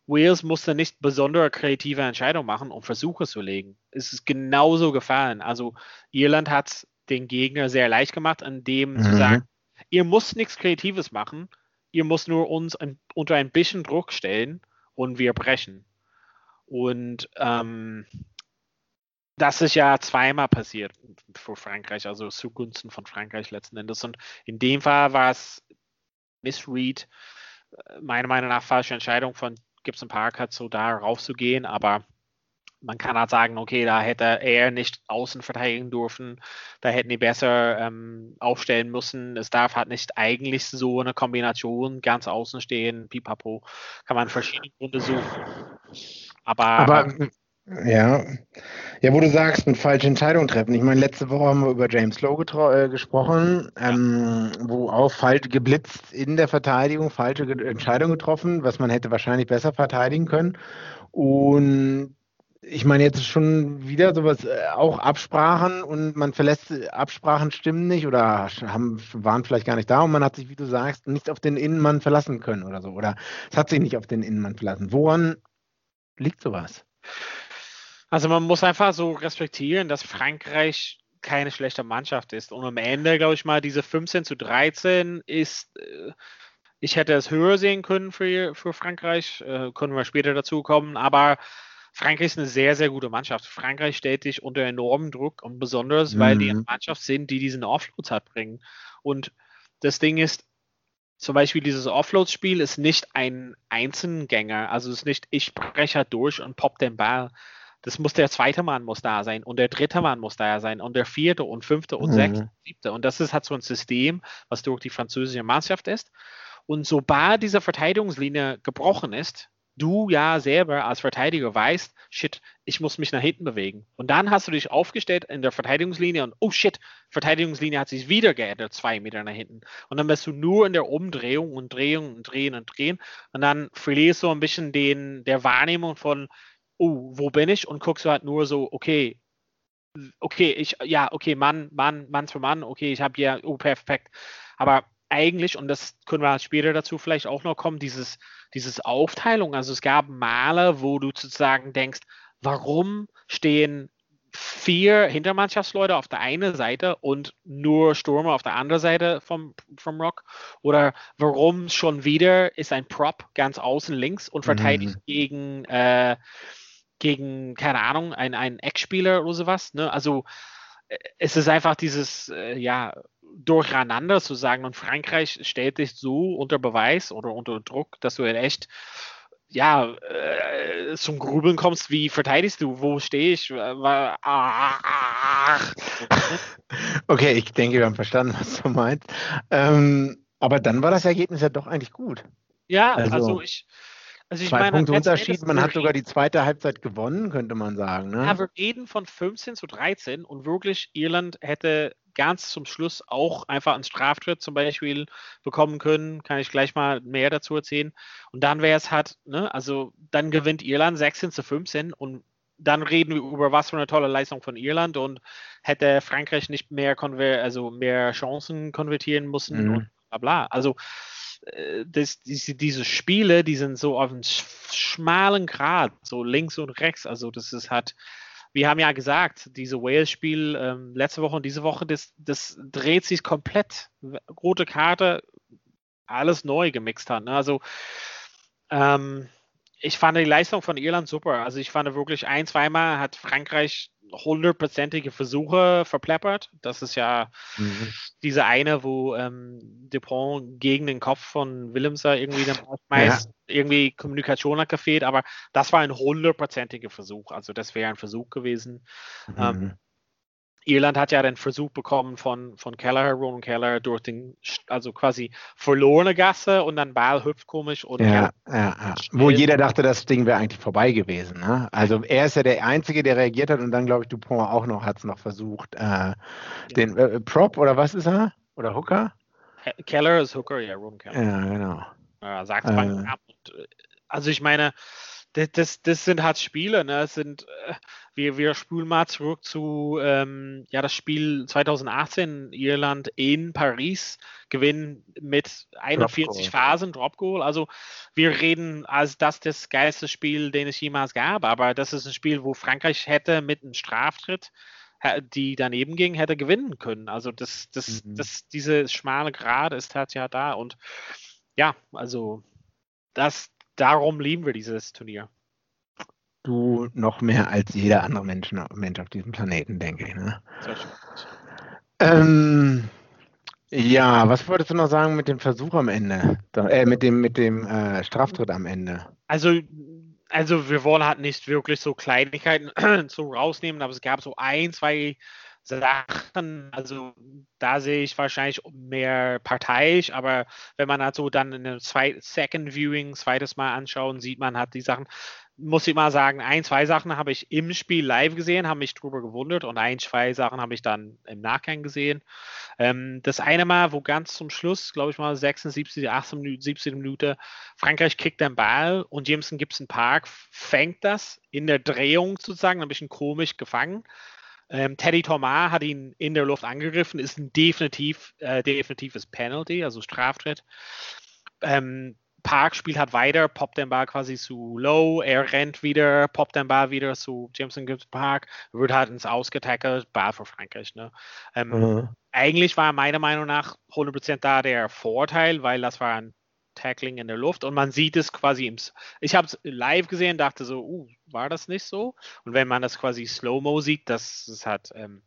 Wales musste nicht besondere kreative Entscheidungen machen, um Versuche zu legen. Es ist genauso gefallen. Also Irland hat den Gegner sehr leicht gemacht, an dem mhm. zu sagen, ihr müsst nichts Kreatives machen, ihr müsst nur uns ein, unter ein bisschen Druck stellen und wir brechen. Und ähm, das ist ja zweimal passiert für Frankreich, also zugunsten von Frankreich letzten Endes. Und in dem Fall war es Missread, äh, meiner Meinung nach falsche Entscheidung von Gibson Park, hat so da raufzugehen, aber man kann halt sagen, okay, da hätte er nicht außen verteidigen dürfen, da hätten die besser ähm, aufstellen müssen. Es darf halt nicht eigentlich so eine Kombination ganz außen stehen, pipapo, kann man verschiedene Gründe suchen. Aber, Aber ja. Ja, wo du sagst, mit falsche Entscheidungen treffen. Ich meine, letzte Woche haben wir über James Lowe äh, gesprochen, ähm, wo auch falsch geblitzt in der Verteidigung, falsche Entscheidungen getroffen, was man hätte wahrscheinlich besser verteidigen können. Und ich meine, jetzt ist schon wieder sowas, äh, auch Absprachen und man verlässt Absprachen stimmen nicht oder haben, waren vielleicht gar nicht da und man hat sich, wie du sagst, nicht auf den Innenmann verlassen können oder so. Oder es hat sich nicht auf den Innenmann verlassen. Woran liegt sowas? Also man muss einfach so respektieren, dass Frankreich keine schlechte Mannschaft ist. Und am Ende, glaube ich mal, diese 15 zu 13 ist, äh, ich hätte es höher sehen können für, für Frankreich, äh, können wir später dazu kommen, aber Frankreich ist eine sehr, sehr gute Mannschaft. Frankreich stellt dich unter enormen Druck und besonders, mhm. weil die eine mhm. Mannschaft sind, die diesen Offloads hat bringen. Und das Ding ist, zum Beispiel dieses Offload-Spiel ist nicht ein Einzelgänger, also es ist nicht, ich breche durch und pop den Ball, das muss der zweite Mann muss da sein und der dritte Mann muss da sein und der vierte und fünfte und mhm. sechste, siebte. Und das ist halt so ein System, was durch die französische Mannschaft ist. Und sobald diese Verteidigungslinie gebrochen ist, du ja selber als Verteidiger weißt, shit, ich muss mich nach hinten bewegen. Und dann hast du dich aufgestellt in der Verteidigungslinie und oh shit, Verteidigungslinie hat sich wieder geändert, zwei Meter nach hinten. Und dann bist du nur in der Umdrehung und Drehung und Drehen und Drehen. Und dann verlierst du ein bisschen den, der Wahrnehmung von, oh, wo bin ich? Und guckst du halt nur so, okay, okay, ich, ja, okay, Mann, Mann, Mann für Mann, okay, ich habe ja, oh, perfekt. Aber eigentlich, und das können wir später dazu vielleicht auch noch kommen, dieses, dieses Aufteilung. Also es gab Male, wo du sozusagen denkst, warum stehen vier Hintermannschaftsleute auf der einen Seite und nur Stürmer auf der anderen Seite vom, vom Rock? Oder warum schon wieder ist ein Prop ganz außen links und verteidigt mhm. gegen äh, gegen, keine Ahnung, einen, einen Ex-Spieler oder sowas. Ne? Also äh, es ist einfach dieses, äh, ja, Durcheinander zu sagen, und Frankreich stellt dich so unter Beweis oder unter Druck, dass du halt echt ja, äh, zum Grübeln kommst, wie verteidigst du, wo stehe ich? Äh, okay, ich denke, wir haben verstanden, was du meinst. Ähm, aber dann war das Ergebnis ja doch eigentlich gut. Ja, also, also ich, also Zwei meine, Punkte Unterschied, man hat sogar die zweite Halbzeit gewonnen, könnte man sagen. Ne? Ja, wir reden von 15 zu 13 und wirklich Irland hätte ganz zum Schluss auch einfach einen Straftritt zum Beispiel bekommen können. Kann ich gleich mal mehr dazu erzählen. Und dann wäre es halt, ne, also dann gewinnt Irland 16 zu 15 und dann reden wir über was für eine tolle Leistung von Irland und hätte Frankreich nicht mehr, also mehr Chancen konvertieren müssen mhm. und bla bla. Also das, diese, diese Spiele, die sind so auf einem schmalen Grad, so links und rechts. Also das ist halt, wir haben ja gesagt, diese Wales-Spiel ähm, letzte Woche und diese Woche, das, das dreht sich komplett. Rote Karte, alles neu gemixt hat. Ne? Also ähm, ich fand die Leistung von Irland super. Also ich fand wirklich ein, zweimal hat Frankreich hundertprozentige Versuche verpleppert. Das ist ja mhm. diese eine, wo ähm, Dupont gegen den Kopf von Willemser irgendwie dann [LAUGHS] meist ja. irgendwie Kommunikation hat gefehlt, aber das war ein hundertprozentiger Versuch. Also das wäre ein Versuch gewesen. Mhm. Ähm, Irland hat ja den Versuch bekommen von, von Keller, Ron Keller, durch den, also quasi verlorene Gasse und dann Ball hüpft komisch. Und ja, ja, ja. Wo jeder dachte, das Ding wäre eigentlich vorbei gewesen. Ne? Also er ist ja der Einzige, der reagiert hat und dann, glaube ich, Dupont auch noch, hat es noch versucht. Äh. Den äh, Prop oder was ist er? Oder Hooker? Keller ist Hooker, ja, Ron Keller. Ja, genau. Äh, sagt äh, also ich meine, das, das, das sind halt Spiele, ne? Das sind, äh, wir, wir spulen mal zurück zu ähm, ja, das Spiel 2018 Irland in Paris, gewinnen mit 41 Drop Phasen, Drop Goal. Also wir reden als das das geilste Spiel, den es jemals gab, aber das ist ein Spiel, wo Frankreich hätte mit einem Straftritt die daneben ging, hätte gewinnen können. Also das, das, mhm. das, diese schmale Grad ist halt ja da und ja, also das, darum lieben wir dieses Turnier. du noch mehr als jeder andere Mensch, Mensch auf diesem Planeten, denke ich. Ne? Ähm, ja, was wolltest du noch sagen mit dem Versuch am Ende? Äh, mit dem, mit dem äh, Straftritt am Ende? Also, also wir wollen halt nicht wirklich so Kleinigkeiten [CLEARS THROAT] so rausnehmen, aber es gab so ein, zwei Sachen, also da sehe ich wahrscheinlich mehr parteiisch, aber wenn man halt dann in einem Second Viewing zweites Mal anschauen, sieht man halt die Sachen, muss ich mal sagen, ein, zwei Sachen habe ich im Spiel live gesehen, haben mich drüber gewundert und ein, zwei Sachen habe ich dann im Nachgang gesehen. Ähm, das eine Mal, wo ganz zum Schluss, glaube ich mal 76, 18 Minuten, 17 Minuten, Frankreich kriegt den Ball und Jameson Gibson Park fängt das in der Drehung sozusagen, ein bisschen komisch gefangen ähm, Teddy Thomas hat ihn in der Luft angegriffen, ist ein definitiv, äh, definitives Penalty, also Straftritt. Ähm, Park spielt halt weiter, poppt den Ball quasi zu Low, er rennt wieder, poppt den Ball wieder zu Jameson Gibbs Park, wird halt ins Ausgetackelt, Ball für Frankreich. Ne? Ähm, mhm. Eigentlich war meiner Meinung nach 100% da der Vorteil, weil das war ein Tackling in der Luft und man sieht es quasi im. Ich habe es live gesehen, dachte so, uh, war das nicht so? Und wenn man das quasi Slow-Mo sieht, das, das hat. Ähm,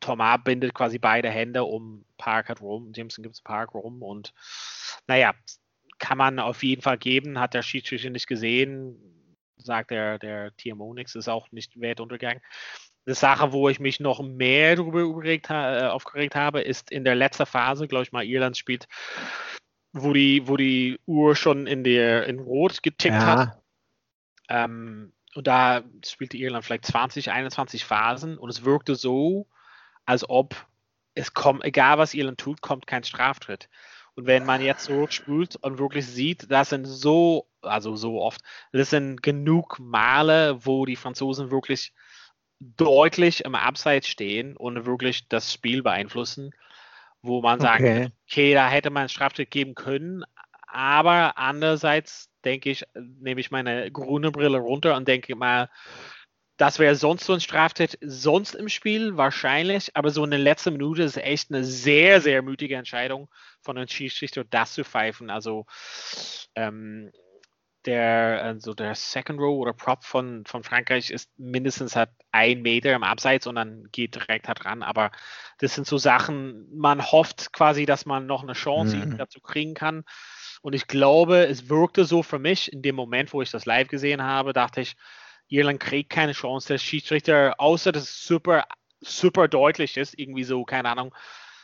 Thomas bindet quasi beide Hände um Park hat rum, Jameson gibt es Park rum und naja, kann man auf jeden Fall geben, hat der Schiedsrichter nicht gesehen, sagt der, der TMO nichts, ist auch nicht Wertuntergang. Eine Sache, wo ich mich noch mehr darüber äh, aufgeregt habe, ist in der letzten Phase, glaube ich mal, Irland spielt wo die, wo die Uhr schon in der in Rot getickt ja. hat. Ähm, und da spielte Irland vielleicht 20, 21 Phasen und es wirkte so, als ob es kommt, egal was Irland tut, kommt kein Straftritt. Und wenn man jetzt zurückspült und wirklich sieht, das sind so, also so oft, das sind genug Male, wo die Franzosen wirklich deutlich im Abseits stehen und wirklich das Spiel beeinflussen wo man sagt, okay. okay, da hätte man Straftritt geben können, aber andererseits denke ich, nehme ich meine grüne Brille runter und denke mal, das wäre sonst so ein Straftritt sonst im Spiel wahrscheinlich, aber so in der letzten Minute ist echt eine sehr, sehr mutige Entscheidung von einem Schiedsrichter, das zu pfeifen. Also ähm, der, also der Second Row oder Prop von, von Frankreich ist mindestens halt ein Meter im Abseits und dann geht direkt halt ran. Aber das sind so Sachen, man hofft quasi, dass man noch eine Chance mhm. dazu kriegen kann. Und ich glaube, es wirkte so für mich in dem Moment, wo ich das live gesehen habe, dachte ich, Irland kriegt keine Chance. Der Schiedsrichter, außer dass es super, super deutlich ist, irgendwie so, keine Ahnung,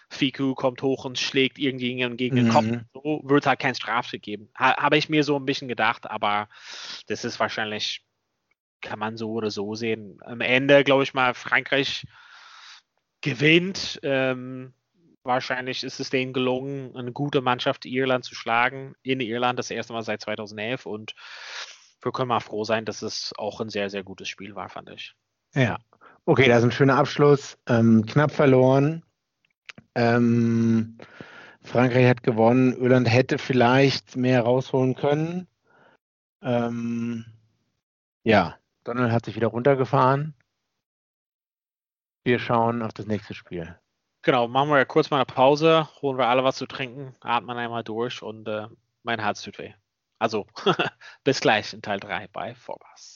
Fiku kommt hoch und schlägt irgendjemanden gegen den mhm. Kopf. So wird es halt kein Strafschritt geben. Ha, Habe ich mir so ein bisschen gedacht, aber das ist wahrscheinlich, kann man so oder so sehen. Am Ende, glaube ich mal, Frankreich gewinnt. Ähm, wahrscheinlich ist es denen gelungen, eine gute Mannschaft Irland zu schlagen. In Irland das erste Mal seit 2011 und wir können mal froh sein, dass es auch ein sehr, sehr gutes Spiel war, fand ich. Ja, okay, das ist ein schöner Abschluss. Ähm, knapp verloren. Ähm, Frankreich hat gewonnen. Irland hätte vielleicht mehr rausholen können. Ähm, ja, Donald hat sich wieder runtergefahren. Wir schauen auf das nächste Spiel. Genau, machen wir kurz mal eine Pause, holen wir alle was zu trinken, atmen einmal durch und äh, mein Herz tut weh. Also, [LAUGHS] bis gleich in Teil 3 bei Vorbas.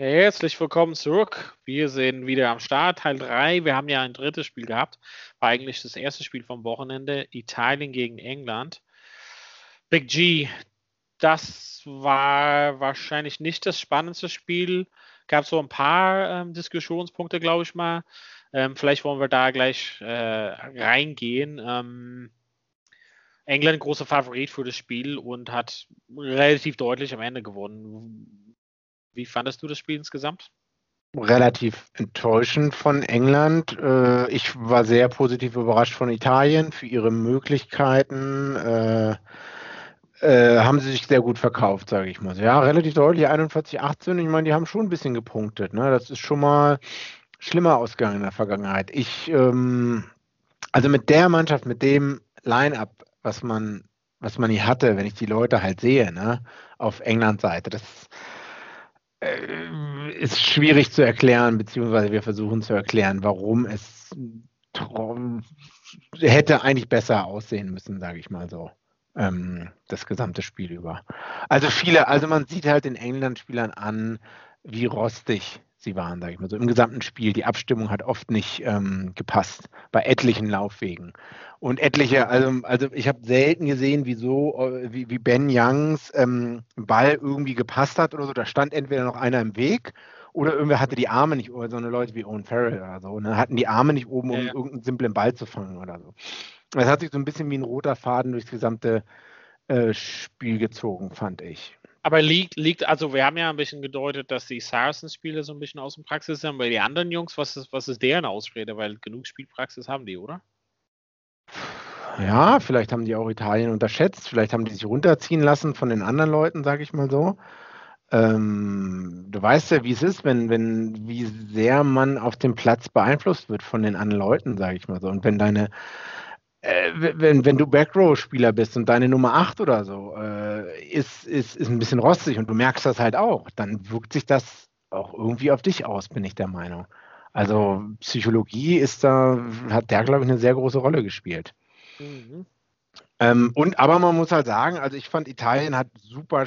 Herzlich willkommen zurück. Wir sind wieder am Start, Teil 3. Wir haben ja ein drittes Spiel gehabt. War eigentlich das erste Spiel vom Wochenende. Italien gegen England. Big G, das war wahrscheinlich nicht das spannendste Spiel. Gab so ein paar ähm, Diskussionspunkte, glaube ich mal. Ähm, vielleicht wollen wir da gleich äh, reingehen. Ähm, England großer Favorit für das Spiel und hat relativ deutlich am Ende gewonnen. Wie fandest du das Spiel insgesamt? relativ enttäuschend von England. Äh, ich war sehr positiv überrascht von Italien für ihre Möglichkeiten. Äh, äh, haben sie sich sehr gut verkauft, sage ich mal. Ja, relativ deutlich, 41, 18. Ich meine, die haben schon ein bisschen gepunktet. Ne? Das ist schon mal schlimmer ausgegangen in der Vergangenheit. Ich, ähm, also mit der Mannschaft, mit dem Line-up, was man, was man hier hatte, wenn ich die Leute halt sehe, ne, auf Englands Seite, das äh, ist schwierig zu erklären, beziehungsweise wir versuchen zu erklären, warum es hätte eigentlich besser aussehen müssen, sage ich mal so ähm, das gesamte Spiel über. Also viele, also man sieht halt den England-Spielern an, wie rostig sie waren, sage ich mal so, im gesamten Spiel. Die Abstimmung hat oft nicht ähm, gepasst, bei etlichen Laufwegen. Und etliche, also, also ich habe selten gesehen, wie so, äh, wie, wie Ben Youngs ähm, Ball irgendwie gepasst hat oder so. Da stand entweder noch einer im Weg oder irgendwer hatte die Arme nicht, oder so eine Leute wie Owen Farrell oder so, ne, hatten die Arme nicht oben, um ja, ja. irgendeinen simplen Ball zu fangen oder so. Es hat sich so ein bisschen wie ein roter Faden durchs gesamte äh, Spiel gezogen, fand ich. Aber liegt, liegt, also wir haben ja ein bisschen gedeutet, dass die Saracens-Spiele so ein bisschen aus dem Praxis sind, weil die anderen Jungs, was ist, was ist deren Ausrede? Weil genug Spielpraxis haben die, oder? Ja, vielleicht haben die auch Italien unterschätzt, vielleicht haben die sich runterziehen lassen von den anderen Leuten, sage ich mal so. Ähm, du weißt ja, wie es ist, wenn, wenn, wie sehr man auf dem Platz beeinflusst wird von den anderen Leuten, sage ich mal so. Und wenn deine äh, wenn, wenn du Backrow-Spieler bist und deine Nummer 8 oder so äh, ist, ist, ist ein bisschen rostig und du merkst das halt auch, dann wirkt sich das auch irgendwie auf dich aus, bin ich der Meinung. Also Psychologie ist da, hat der, glaube ich, eine sehr große Rolle gespielt. Mhm. Ähm, und aber man muss halt sagen, also ich fand Italien hat super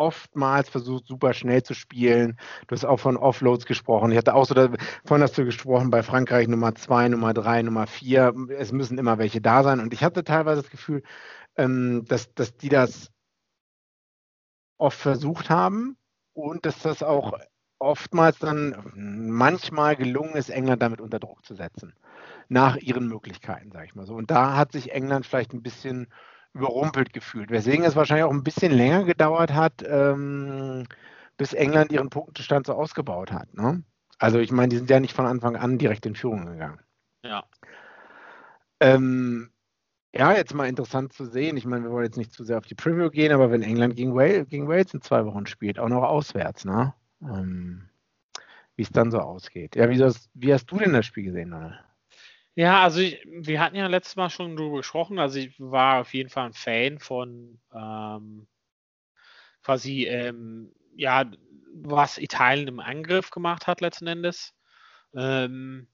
oftmals versucht, super schnell zu spielen. Du hast auch von Offloads gesprochen. Ich hatte auch so davon hast du gesprochen bei Frankreich Nummer zwei, Nummer drei, Nummer vier. Es müssen immer welche da sein. Und ich hatte teilweise das Gefühl, ähm, dass, dass die das oft versucht haben und dass das auch oftmals dann manchmal gelungen ist, England damit unter Druck zu setzen. Nach ihren Möglichkeiten, sage ich mal so. Und da hat sich England vielleicht ein bisschen überrumpelt gefühlt. Weswegen es wahrscheinlich auch ein bisschen länger gedauert hat, ähm, bis England ihren Punktestand so ausgebaut hat. Ne? Also ich meine, die sind ja nicht von Anfang an direkt in Führung gegangen. Ja. Ähm, ja, jetzt mal interessant zu sehen. Ich meine, wir wollen jetzt nicht zu sehr auf die Preview gehen, aber wenn England gegen Wales, gegen Wales in zwei Wochen spielt, auch noch auswärts, ne? Ähm, wie es dann so ausgeht. Ja, wie, hast, wie hast du denn das Spiel gesehen, Donald? Ja, also ich, wir hatten ja letztes Mal schon darüber gesprochen. Also ich war auf jeden Fall ein Fan von ähm, quasi, ähm, ja, was Italien im Angriff gemacht hat letzten Endes. Ähm,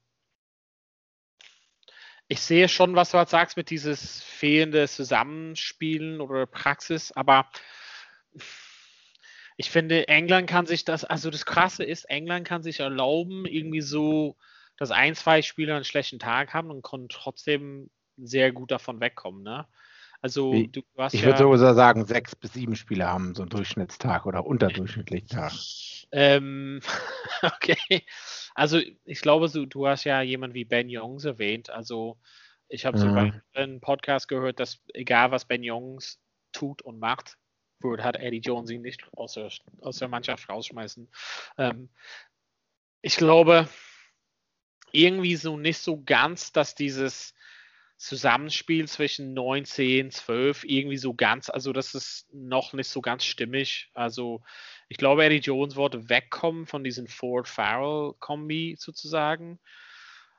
ich sehe schon, was du halt sagst mit dieses fehlende Zusammenspielen oder Praxis, aber ich finde, England kann sich das, also das Krasse ist, England kann sich erlauben, irgendwie so dass ein, zwei Spieler einen schlechten Tag haben und konnten trotzdem sehr gut davon wegkommen. Ne? Also Wie, du hast Ich ja, würde sogar sagen, sechs bis sieben Spieler haben so einen Durchschnittstag oder unterdurchschnittlichen Tag. [LAUGHS] Ähm, [LAUGHS] okay. Also ich glaube, du, du hast ja jemanden wie Ben Youngs erwähnt. Also ich habe sogar mhm. einen Podcast gehört, dass egal was Ben Youngs tut und macht, würde hat Eddie Jones ihn nicht aus der, aus der Mannschaft rausschmeißen. Ähm, ich glaube, irgendwie so nicht so ganz, dass dieses Zusammenspiel zwischen 9, 10, 12 irgendwie so ganz, also das ist noch nicht so ganz stimmig. Also ich glaube, Eddie Jones wollte wegkommen von diesem Ford Farrell Kombi sozusagen.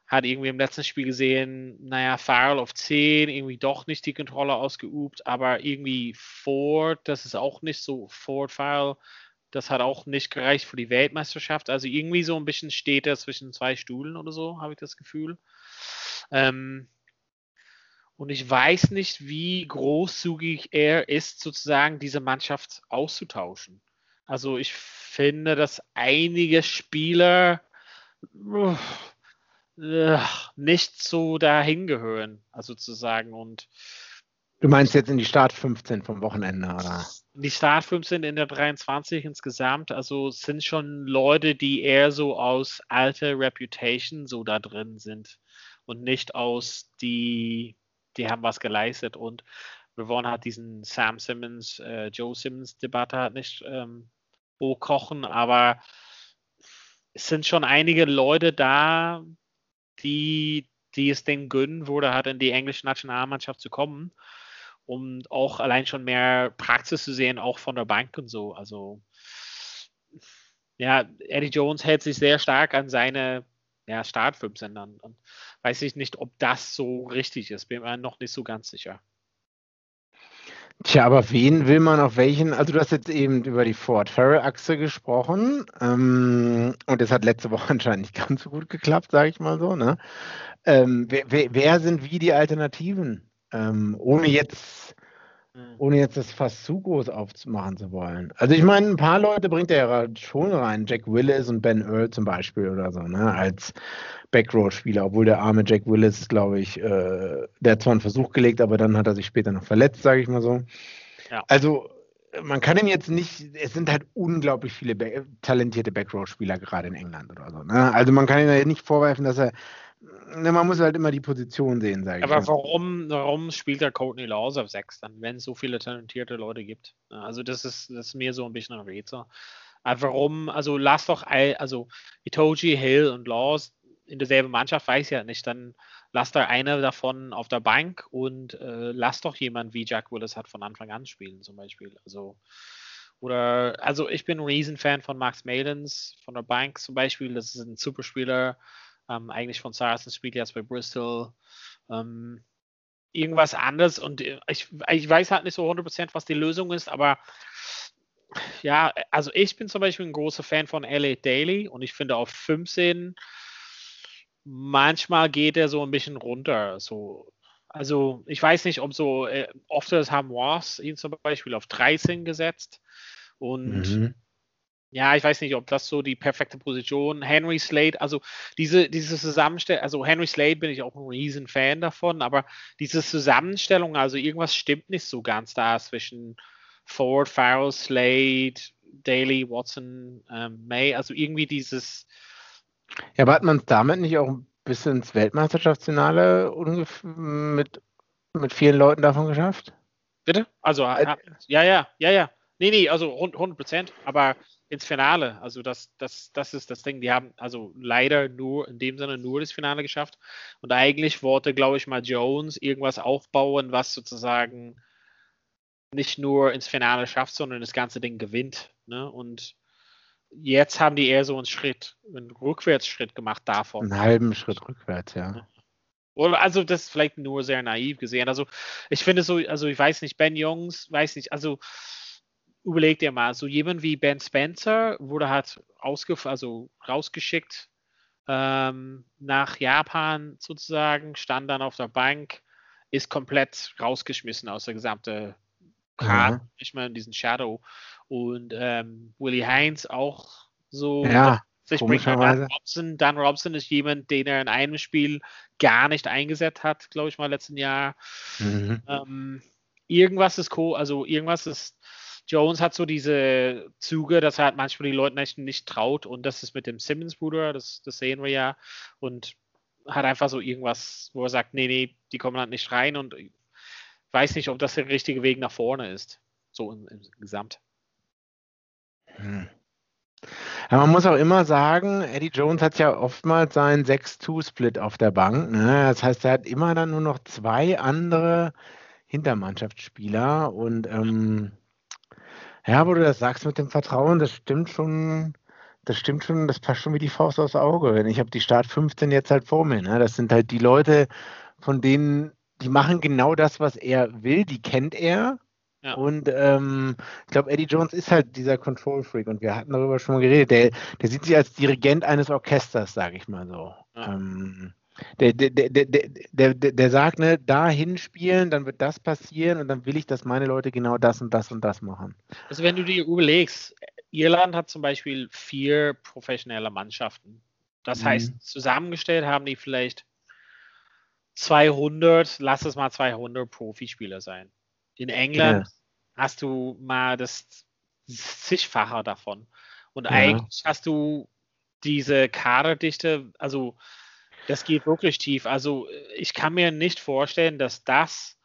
Hat irgendwie im letzten Spiel gesehen, naja, Farrell auf 10, irgendwie doch nicht die Kontrolle ausgeübt, aber irgendwie Ford, das ist auch nicht so Ford Farrell das hat auch nicht gereicht für die Weltmeisterschaft. Also irgendwie so ein bisschen steht er zwischen zwei Stuhlen oder so, habe ich das Gefühl. Ähm, und ich weiß nicht, wie großzügig er ist, sozusagen diese Mannschaft auszutauschen. Also ich finde, dass einige Spieler nicht so dahin gehören, also zu sagen. Und du meinst jetzt in die Start 15 vom Wochenende, oder? Die Start 15 in der 23 insgesamt, also sind schon Leute, die eher so aus alter Reputation so da drin sind und nicht aus die, die haben was geleistet. Und wollen halt diesen Sam Simmons, äh, Joe Simmons Debatte halt nicht ähm, hochkochen, aber es sind schon einige Leute da, die, die es denen gönnen wurde, halt in die englische Nationalmannschaft zu kommen, um auch allein schon mehr Praxis zu sehen, auch von der Bank und so. Also ja, Eddie Jones hält sich sehr stark an seine ja, Startfilmsendern. Und weiß ich nicht, ob das so richtig ist. Bin mir noch nicht so ganz sicher. Tja, aber wen will man auf welchen? Also du hast jetzt eben über die Ford Ferrell-Achse gesprochen ähm, und das hat letzte Woche [LAUGHS] anscheinend nicht ganz so gut geklappt, sage ich mal so. Ne? Ähm, wer, wer, wer, sind wie die Alternativen? Ähm, ohne jetzt hm. ohne jetzt das fast zu groß aufmachen zu wollen. Also ich meine, ein paar Leute bringt er ja schon rein, Jack Willis und Ben Earl zum Beispiel oder so, ne, als Backrow-Spieler, obwohl der arme Jack Willis, glaube ich, äh, der hat zwar einen Versuch gelegt, aber dann hat er sich später noch verletzt, sage ich mal so. Ja. Also man kann ihn jetzt nicht, es sind halt unglaublich viele talentierte Backrow-Spieler gerade in England oder so. Ne? Also man kann ihn ja nicht vorwerfen, dass er man muss halt immer die Position sehen, sage ich. Aber warum, warum spielt der Courtney Laws auf 6 dann, wenn es so viele talentierte Leute gibt? Also das ist, das ist mir so ein bisschen ein Rätsel. Aber warum, also lass doch, also Itoji, Hill und Laws in derselben Mannschaft, weiß ich ja nicht, dann lass da einer davon auf der Bank und äh, lass doch jemand wie Jack Willis hat von Anfang an spielen, zum Beispiel. Also, oder, also ich bin ein Riesenfan von Max Malins von der Bank zum Beispiel. Das ist ein super Spieler ähm, eigentlich von Saracens spielt jetzt bei Bristol. Ähm, irgendwas anderes und äh, ich, ich weiß halt nicht so 100% was die Lösung ist, aber ja, also ich bin zum Beispiel ein großer Fan von LA Daily und ich finde auf 15 manchmal geht er so ein bisschen runter. So, also ich weiß nicht, ob so äh, oft das haben Wars ihn zum Beispiel auf 13 gesetzt und mhm ja, ich weiß nicht, ob das so die perfekte Position. Henry Slade, also diese, diese Zusammenstellung, also Henry Slade bin ich auch ein riesen Fan davon, aber diese Zusammenstellung, also irgendwas stimmt nicht so ganz da zwischen Ford, Farrell, Slade, Daly, Watson, ähm, May, also irgendwie dieses. Ja, aber hat man es damit nicht auch ein bisschen ins Weltmeisterschaftsfinale mit, mit vielen Leuten davon geschafft? Bitte? Also, äh, ja, ja, ja, ja. Nee, nee, also 100 Prozent, aber ins Finale. Also das, das, das ist das Ding. Die haben also leider nur in dem Sinne nur das Finale geschafft. Und eigentlich wollte, glaube ich, mal Jones irgendwas aufbauen, was sozusagen nicht nur ins Finale schafft, sondern das ganze Ding gewinnt. Ne? Und jetzt haben die eher so einen Schritt, einen Rückwärtsschritt gemacht davon. Einen halben Schritt rückwärts, ja. Oder also das ist vielleicht nur sehr naiv gesehen. Also ich finde so, also ich weiß nicht, Ben Jungs, weiß nicht, also überleg dir mal, so jemand wie Ben Spencer wurde halt also rausgeschickt ähm, nach Japan sozusagen, stand dann auf der Bank, ist komplett rausgeschmissen aus der gesamten Karte, mhm. nicht mehr in diesen Shadow. Und ähm, Willie Heinz auch so. Ja. Sich bringt Dan Robson. Dan Robson ist jemand, den er in einem Spiel gar nicht eingesetzt hat, glaube ich mal, letzten Jahr. Mhm. Ähm, irgendwas ist cool, also irgendwas ist Jones hat so diese Züge, dass er halt manchmal die Leute nicht, nicht traut und das ist mit dem Simmons-Bruder, das, das sehen wir ja und hat einfach so irgendwas, wo er sagt, nee, nee, die kommen halt nicht rein und weiß nicht, ob das der richtige Weg nach vorne ist, so im, im Gesamt. Hm. Ja, man muss auch immer sagen, Eddie Jones hat ja oftmals seinen 6-2-Split auf der Bank. Ne? Das heißt, er hat immer dann nur noch zwei andere Hintermannschaftsspieler und ähm, ja, wo du das sagst mit dem Vertrauen, das stimmt schon, das stimmt schon, das passt schon wie die Faust aufs Auge. Ich habe die Start 15 jetzt halt vor mir. Ne? Das sind halt die Leute, von denen, die machen genau das, was er will, die kennt er. Ja. Und ähm, ich glaube, Eddie Jones ist halt dieser Control Freak und wir hatten darüber schon mal geredet. Der, der sieht sich als Dirigent eines Orchesters, sage ich mal so. Ja. Ähm, der, der, der, der, der, der sagt, ne, da hinspielen, dann wird das passieren und dann will ich, dass meine Leute genau das und das und das machen. Also wenn du dir überlegst, Irland hat zum Beispiel vier professionelle Mannschaften. Das mhm. heißt, zusammengestellt haben die vielleicht 200, lass es mal 200 Profispieler sein. In England ja. hast du mal das zigfache davon. Und ja. eigentlich hast du diese Kaderdichte, also das geht wirklich tief. Also ich kann mir nicht vorstellen, dass das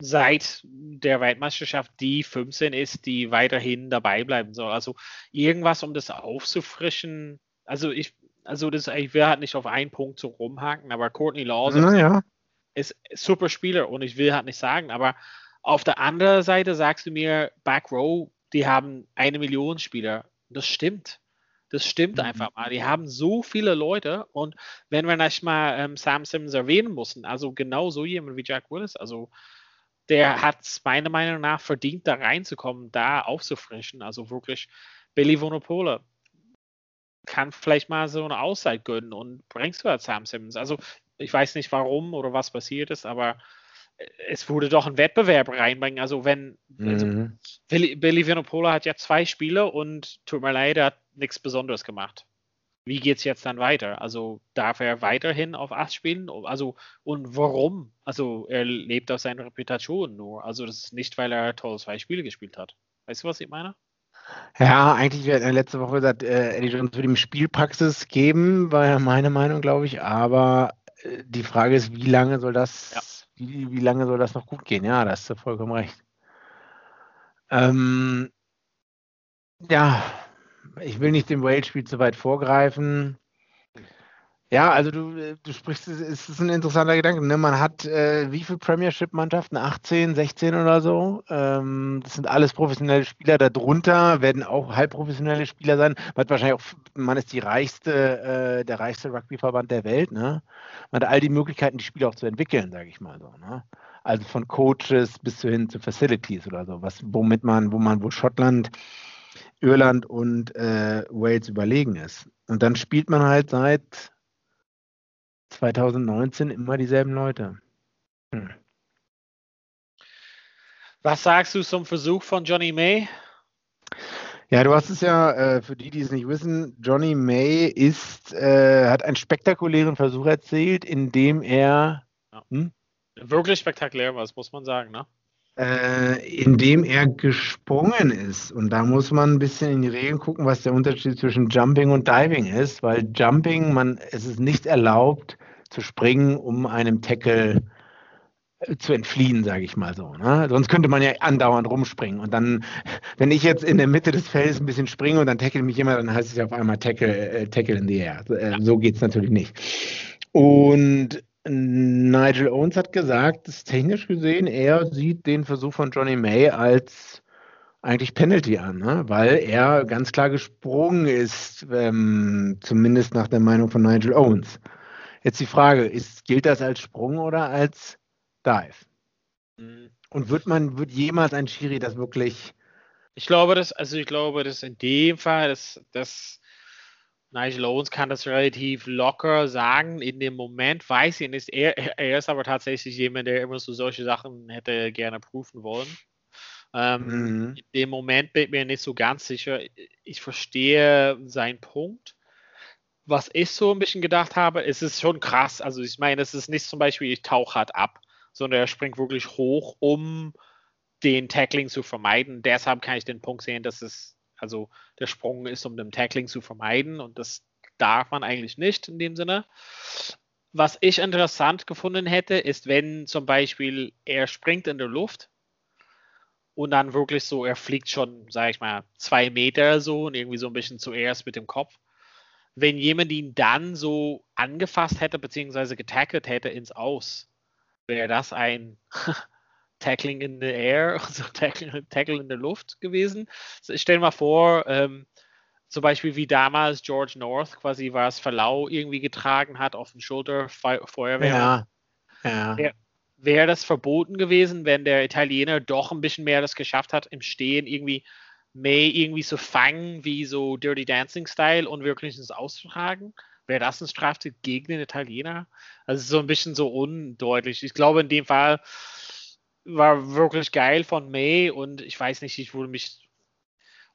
seit der Weltmeisterschaft die 15 ist, die weiterhin dabei bleiben soll. Also irgendwas, um das aufzufrischen. Also ich, also das, ich will halt nicht auf einen Punkt so rumhaken, aber Courtney Lawson naja. ist super Spieler und ich will halt nicht sagen, aber auf der anderen Seite sagst du mir, Back Row, die haben eine Million Spieler. Das stimmt. Das stimmt mhm. einfach mal. Die haben so viele Leute und wenn wir nicht mal ähm, Sam Simmons erwähnen mussten, also genau so jemand wie Jack Willis, also der hat es meiner Meinung nach verdient, da reinzukommen, da aufzufrischen. Also wirklich, Billy Vonopole kann vielleicht mal so eine Auszeit gönnen und bringst du halt Sam Simmons. Also ich weiß nicht warum oder was passiert ist, aber es wurde doch ein Wettbewerb reinbringen. Also wenn also mhm. Billy, Billy Vinopola hat ja zwei Spiele und tut mir leid, er hat nichts Besonderes gemacht. Wie geht es jetzt dann weiter? Also darf er weiterhin auf 8 spielen? Also und warum? Also er lebt aus seiner Reputation nur. Also das ist nicht, weil er toll zwei Spiele gespielt hat. Weißt du, was ich meine? Ja, eigentlich wäre äh, letzte Woche gesagt, äh, Eddie Jones würde ihm Spielpraxis geben, war ja meine Meinung, glaube ich. Aber äh, die Frage ist, wie lange soll das ja wie, wie lange soll das noch gut gehen? Ja, da hast du vollkommen recht. Ähm, ja, ich will nicht dem Wales-Spiel zu weit vorgreifen. Ja, also du, du sprichst, es ist ein interessanter Gedanke. Ne? Man hat äh, wie viele Premiership-Mannschaften? 18, 16 oder so. Ähm, das sind alles professionelle Spieler. Darunter werden auch halbprofessionelle Spieler sein. Man hat wahrscheinlich auch, man ist die reichste, äh, der reichste Rugbyverband der Welt. Ne? Man hat all die Möglichkeiten, die Spieler auch zu entwickeln, sage ich mal so. Ne? Also von Coaches bis hin zu Facilities oder so, was, womit man, wo man, wo Schottland, Irland und äh, Wales überlegen ist. Und dann spielt man halt seit 2019 immer dieselben Leute. Hm. Was sagst du zum Versuch von Johnny May? Ja, du hast es ja, äh, für die, die es nicht wissen, Johnny May ist, äh, hat einen spektakulären Versuch erzählt, in dem er. Ja. Hm? Wirklich spektakulär, was muss man sagen, ne? Äh, indem er gesprungen ist. Und da muss man ein bisschen in die Regeln gucken, was der Unterschied zwischen Jumping und Diving ist, weil Jumping, man, es ist nicht erlaubt zu springen, um einem Tackle äh, zu entfliehen, sage ich mal so. Ne? Sonst könnte man ja andauernd rumspringen. Und dann, [LAUGHS] wenn ich jetzt in der Mitte des Feldes ein bisschen springe und dann tackle mich jemand, dann heißt es ja auf einmal Tackle, äh, tackle in the air. Äh, so geht es natürlich nicht. Und Nigel Owens hat gesagt, dass technisch gesehen, er sieht den Versuch von Johnny May als eigentlich Penalty an, ne? weil er ganz klar gesprungen ist, ähm, zumindest nach der Meinung von Nigel Owens. Jetzt die Frage, ist, gilt das als Sprung oder als Dive? Mhm. Und wird man, wird jemals ein Schiri das wirklich. Ich glaube, dass, also ich glaube, dass in dem Fall, dass, dass Nigel Owens kann das relativ locker sagen. In dem Moment weiß ich nicht. Er, er ist aber tatsächlich jemand, der immer so solche Sachen hätte gerne prüfen wollen. Ähm, mhm. In dem Moment bin ich mir nicht so ganz sicher. Ich verstehe seinen Punkt. Was ich so ein bisschen gedacht habe, es ist schon krass. Also ich meine, es ist nicht zum Beispiel, ich tauche hart ab, sondern er springt wirklich hoch, um den Tackling zu vermeiden. Deshalb kann ich den Punkt sehen, dass es also der Sprung ist, um den Tackling zu vermeiden und das darf man eigentlich nicht in dem Sinne. Was ich interessant gefunden hätte, ist, wenn zum Beispiel er springt in der Luft und dann wirklich so, er fliegt schon, sag ich mal, zwei Meter so und irgendwie so ein bisschen zuerst mit dem Kopf. Wenn jemand ihn dann so angefasst hätte, beziehungsweise getackelt hätte ins Aus, wäre das ein [LAUGHS] Tackling in the Air, [LAUGHS] also Tackle, Tackle in der Luft gewesen. Stell dir mal vor, ähm, zum Beispiel wie damals George North quasi was Verlau irgendwie getragen hat auf dem Schulter Feuerwehr. Ja. ja. Wäre wär das verboten gewesen, wenn der Italiener doch ein bisschen mehr das geschafft hat, im Stehen irgendwie May irgendwie zu fangen, wie so Dirty Dancing Style und wirklich ins Auszutragen? Wäre das ein Straftat gegen den Italiener? Also so ein bisschen so undeutlich. Ich glaube, in dem Fall war wirklich geil von May und ich weiß nicht, ich würde mich,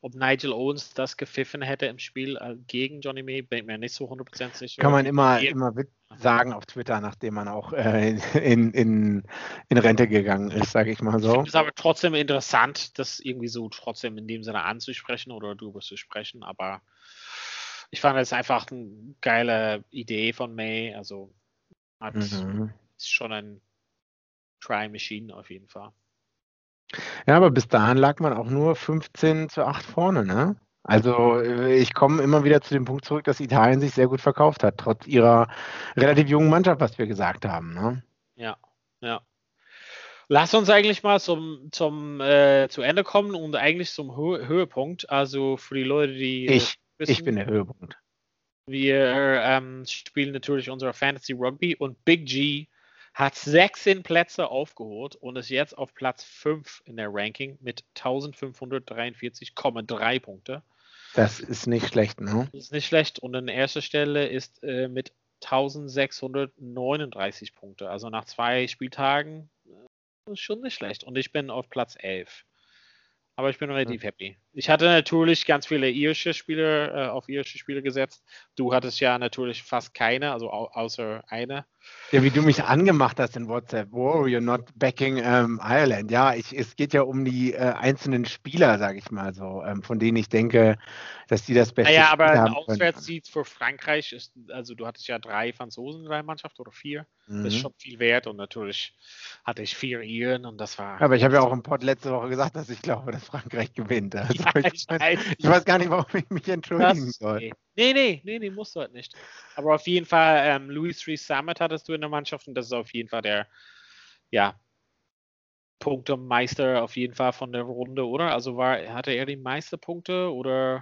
ob Nigel Owens das gepfiffen hätte im Spiel äh, gegen Johnny May, bin ich mir nicht so 100% sicher. Kann man immer, immer sagen auf Twitter, nachdem man auch äh, in, in, in Rente gegangen ist, sage ich mal so. Es ist aber trotzdem interessant, das irgendwie so trotzdem in dem Sinne anzusprechen oder darüber zu sprechen, aber ich fand es einfach eine geile Idee von May, also hat, mhm. ist schon ein Try Machine auf jeden Fall. Ja, aber bis dahin lag man auch nur 15 zu 8 vorne, ne? Also äh, ich komme immer wieder zu dem Punkt zurück, dass Italien sich sehr gut verkauft hat, trotz ihrer relativ jungen Mannschaft, was wir gesagt haben. Ne? Ja, ja. Lass uns eigentlich mal zum, zum äh, zu Ende kommen und eigentlich zum Hö Höhepunkt. Also für die Leute, die ich, wissen, ich bin der Höhepunkt. Wir ähm, spielen natürlich unsere Fantasy Rugby und Big G hat 16 Plätze aufgeholt und ist jetzt auf Platz 5 in der Ranking mit 1543,3 Punkte. Das ist nicht schlecht, ne? Das ist nicht schlecht. Und an erster Stelle ist äh, mit 1639 Punkte. Also nach zwei Spieltagen äh, ist schon nicht schlecht. Und ich bin auf Platz 11. Aber ich bin relativ hm. happy. Ich hatte natürlich ganz viele irische Spieler äh, auf irische Spieler gesetzt. Du hattest ja natürlich fast keine, also au außer eine. Ja, wie du mich angemacht hast in WhatsApp. Wow, you're not backing ähm, Ireland. Ja, ich, es geht ja um die äh, einzelnen Spieler, sage ich mal so, ähm, von denen ich denke, dass die das Beste naja, aber ein Auswärtssieg für Frankreich ist, also du hattest ja drei Franzosen in deiner Mannschaft oder vier. Mhm. Das ist mhm. schon viel wert und natürlich hatte ich vier Iren und das war. Aber ich habe ja auch im Pod letzte Woche gesagt, dass ich glaube, dass Frankreich gewinnt. [LAUGHS] Also [LAUGHS] ich, mein, ich, weiß gar nicht, warum ich mich entschuldigen das, soll. Nee. nee, nee, nee, musst du halt nicht. Aber auf jeden Fall, ähm, Louis Rees Summit hattest du in der Mannschaft und das ist auf jeden Fall der, ja, Punktemeister auf jeden Fall von der Runde, oder? Also war, hatte er die meisten Punkte oder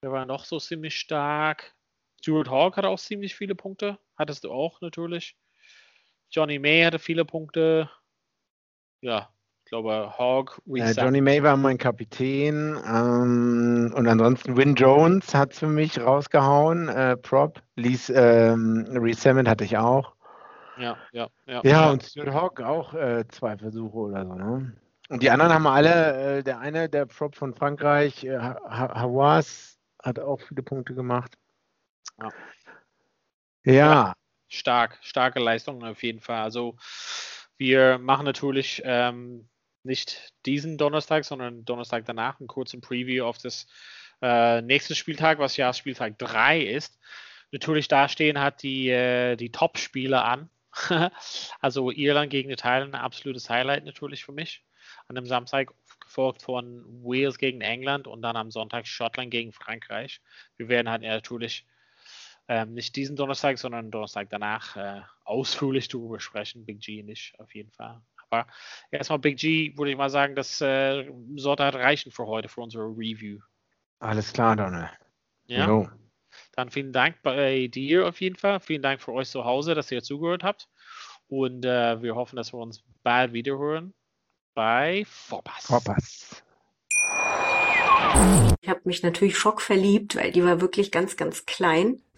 wer war noch so ziemlich stark? Stuart Hawk hatte auch ziemlich viele Punkte. Hattest du auch natürlich. Johnny May hatte viele Punkte. Ja, glaube Hawk. Äh, Johnny May war mein Kapitän. Ähm, und ansonsten Win Jones hat es für mich rausgehauen. Äh, Prop. Lies, ähm, Reese hatte ich auch. Ja, ja, ja. Ja, und Stuart Hawk auch äh, zwei Versuche oder so, ne? Und die anderen haben alle, äh, der eine, der Prop von Frankreich, äh, Hawass, hat auch viele Punkte gemacht. Ja. ja. ja. Stark, starke Leistung auf jeden Fall. Also wir machen natürlich ähm, nicht diesen Donnerstag, sondern Donnerstag danach einen kurzen Preview auf das äh, nächste Spieltag, was ja Spieltag 3 ist. Natürlich da stehen hat die, äh, die Top-Spiele an. [LAUGHS] also Irland gegen Italien, ein absolutes Highlight natürlich für mich. An dem Samstag gefolgt von Wales gegen England und dann am Sonntag Schottland gegen Frankreich. Wir werden halt natürlich ähm, nicht diesen Donnerstag, sondern Donnerstag danach äh, ausführlich darüber sprechen. Big G nicht, auf jeden Fall. Aber erstmal Big G, würde ich mal sagen, das äh, sollte halt reichen für heute, für unsere Review. Alles klar, Donner. Ja. Jo. Dann vielen Dank bei dir auf jeden Fall. Vielen Dank für euch zu Hause, dass ihr zugehört habt. Und äh, wir hoffen, dass wir uns bald wiederhören bei Vorpass. Vorpass. Ich habe mich natürlich schockverliebt, weil die war wirklich ganz, ganz klein.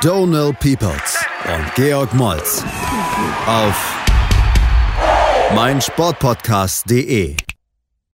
Donal Peoples und Georg Moltz auf meinsportpodcast.de.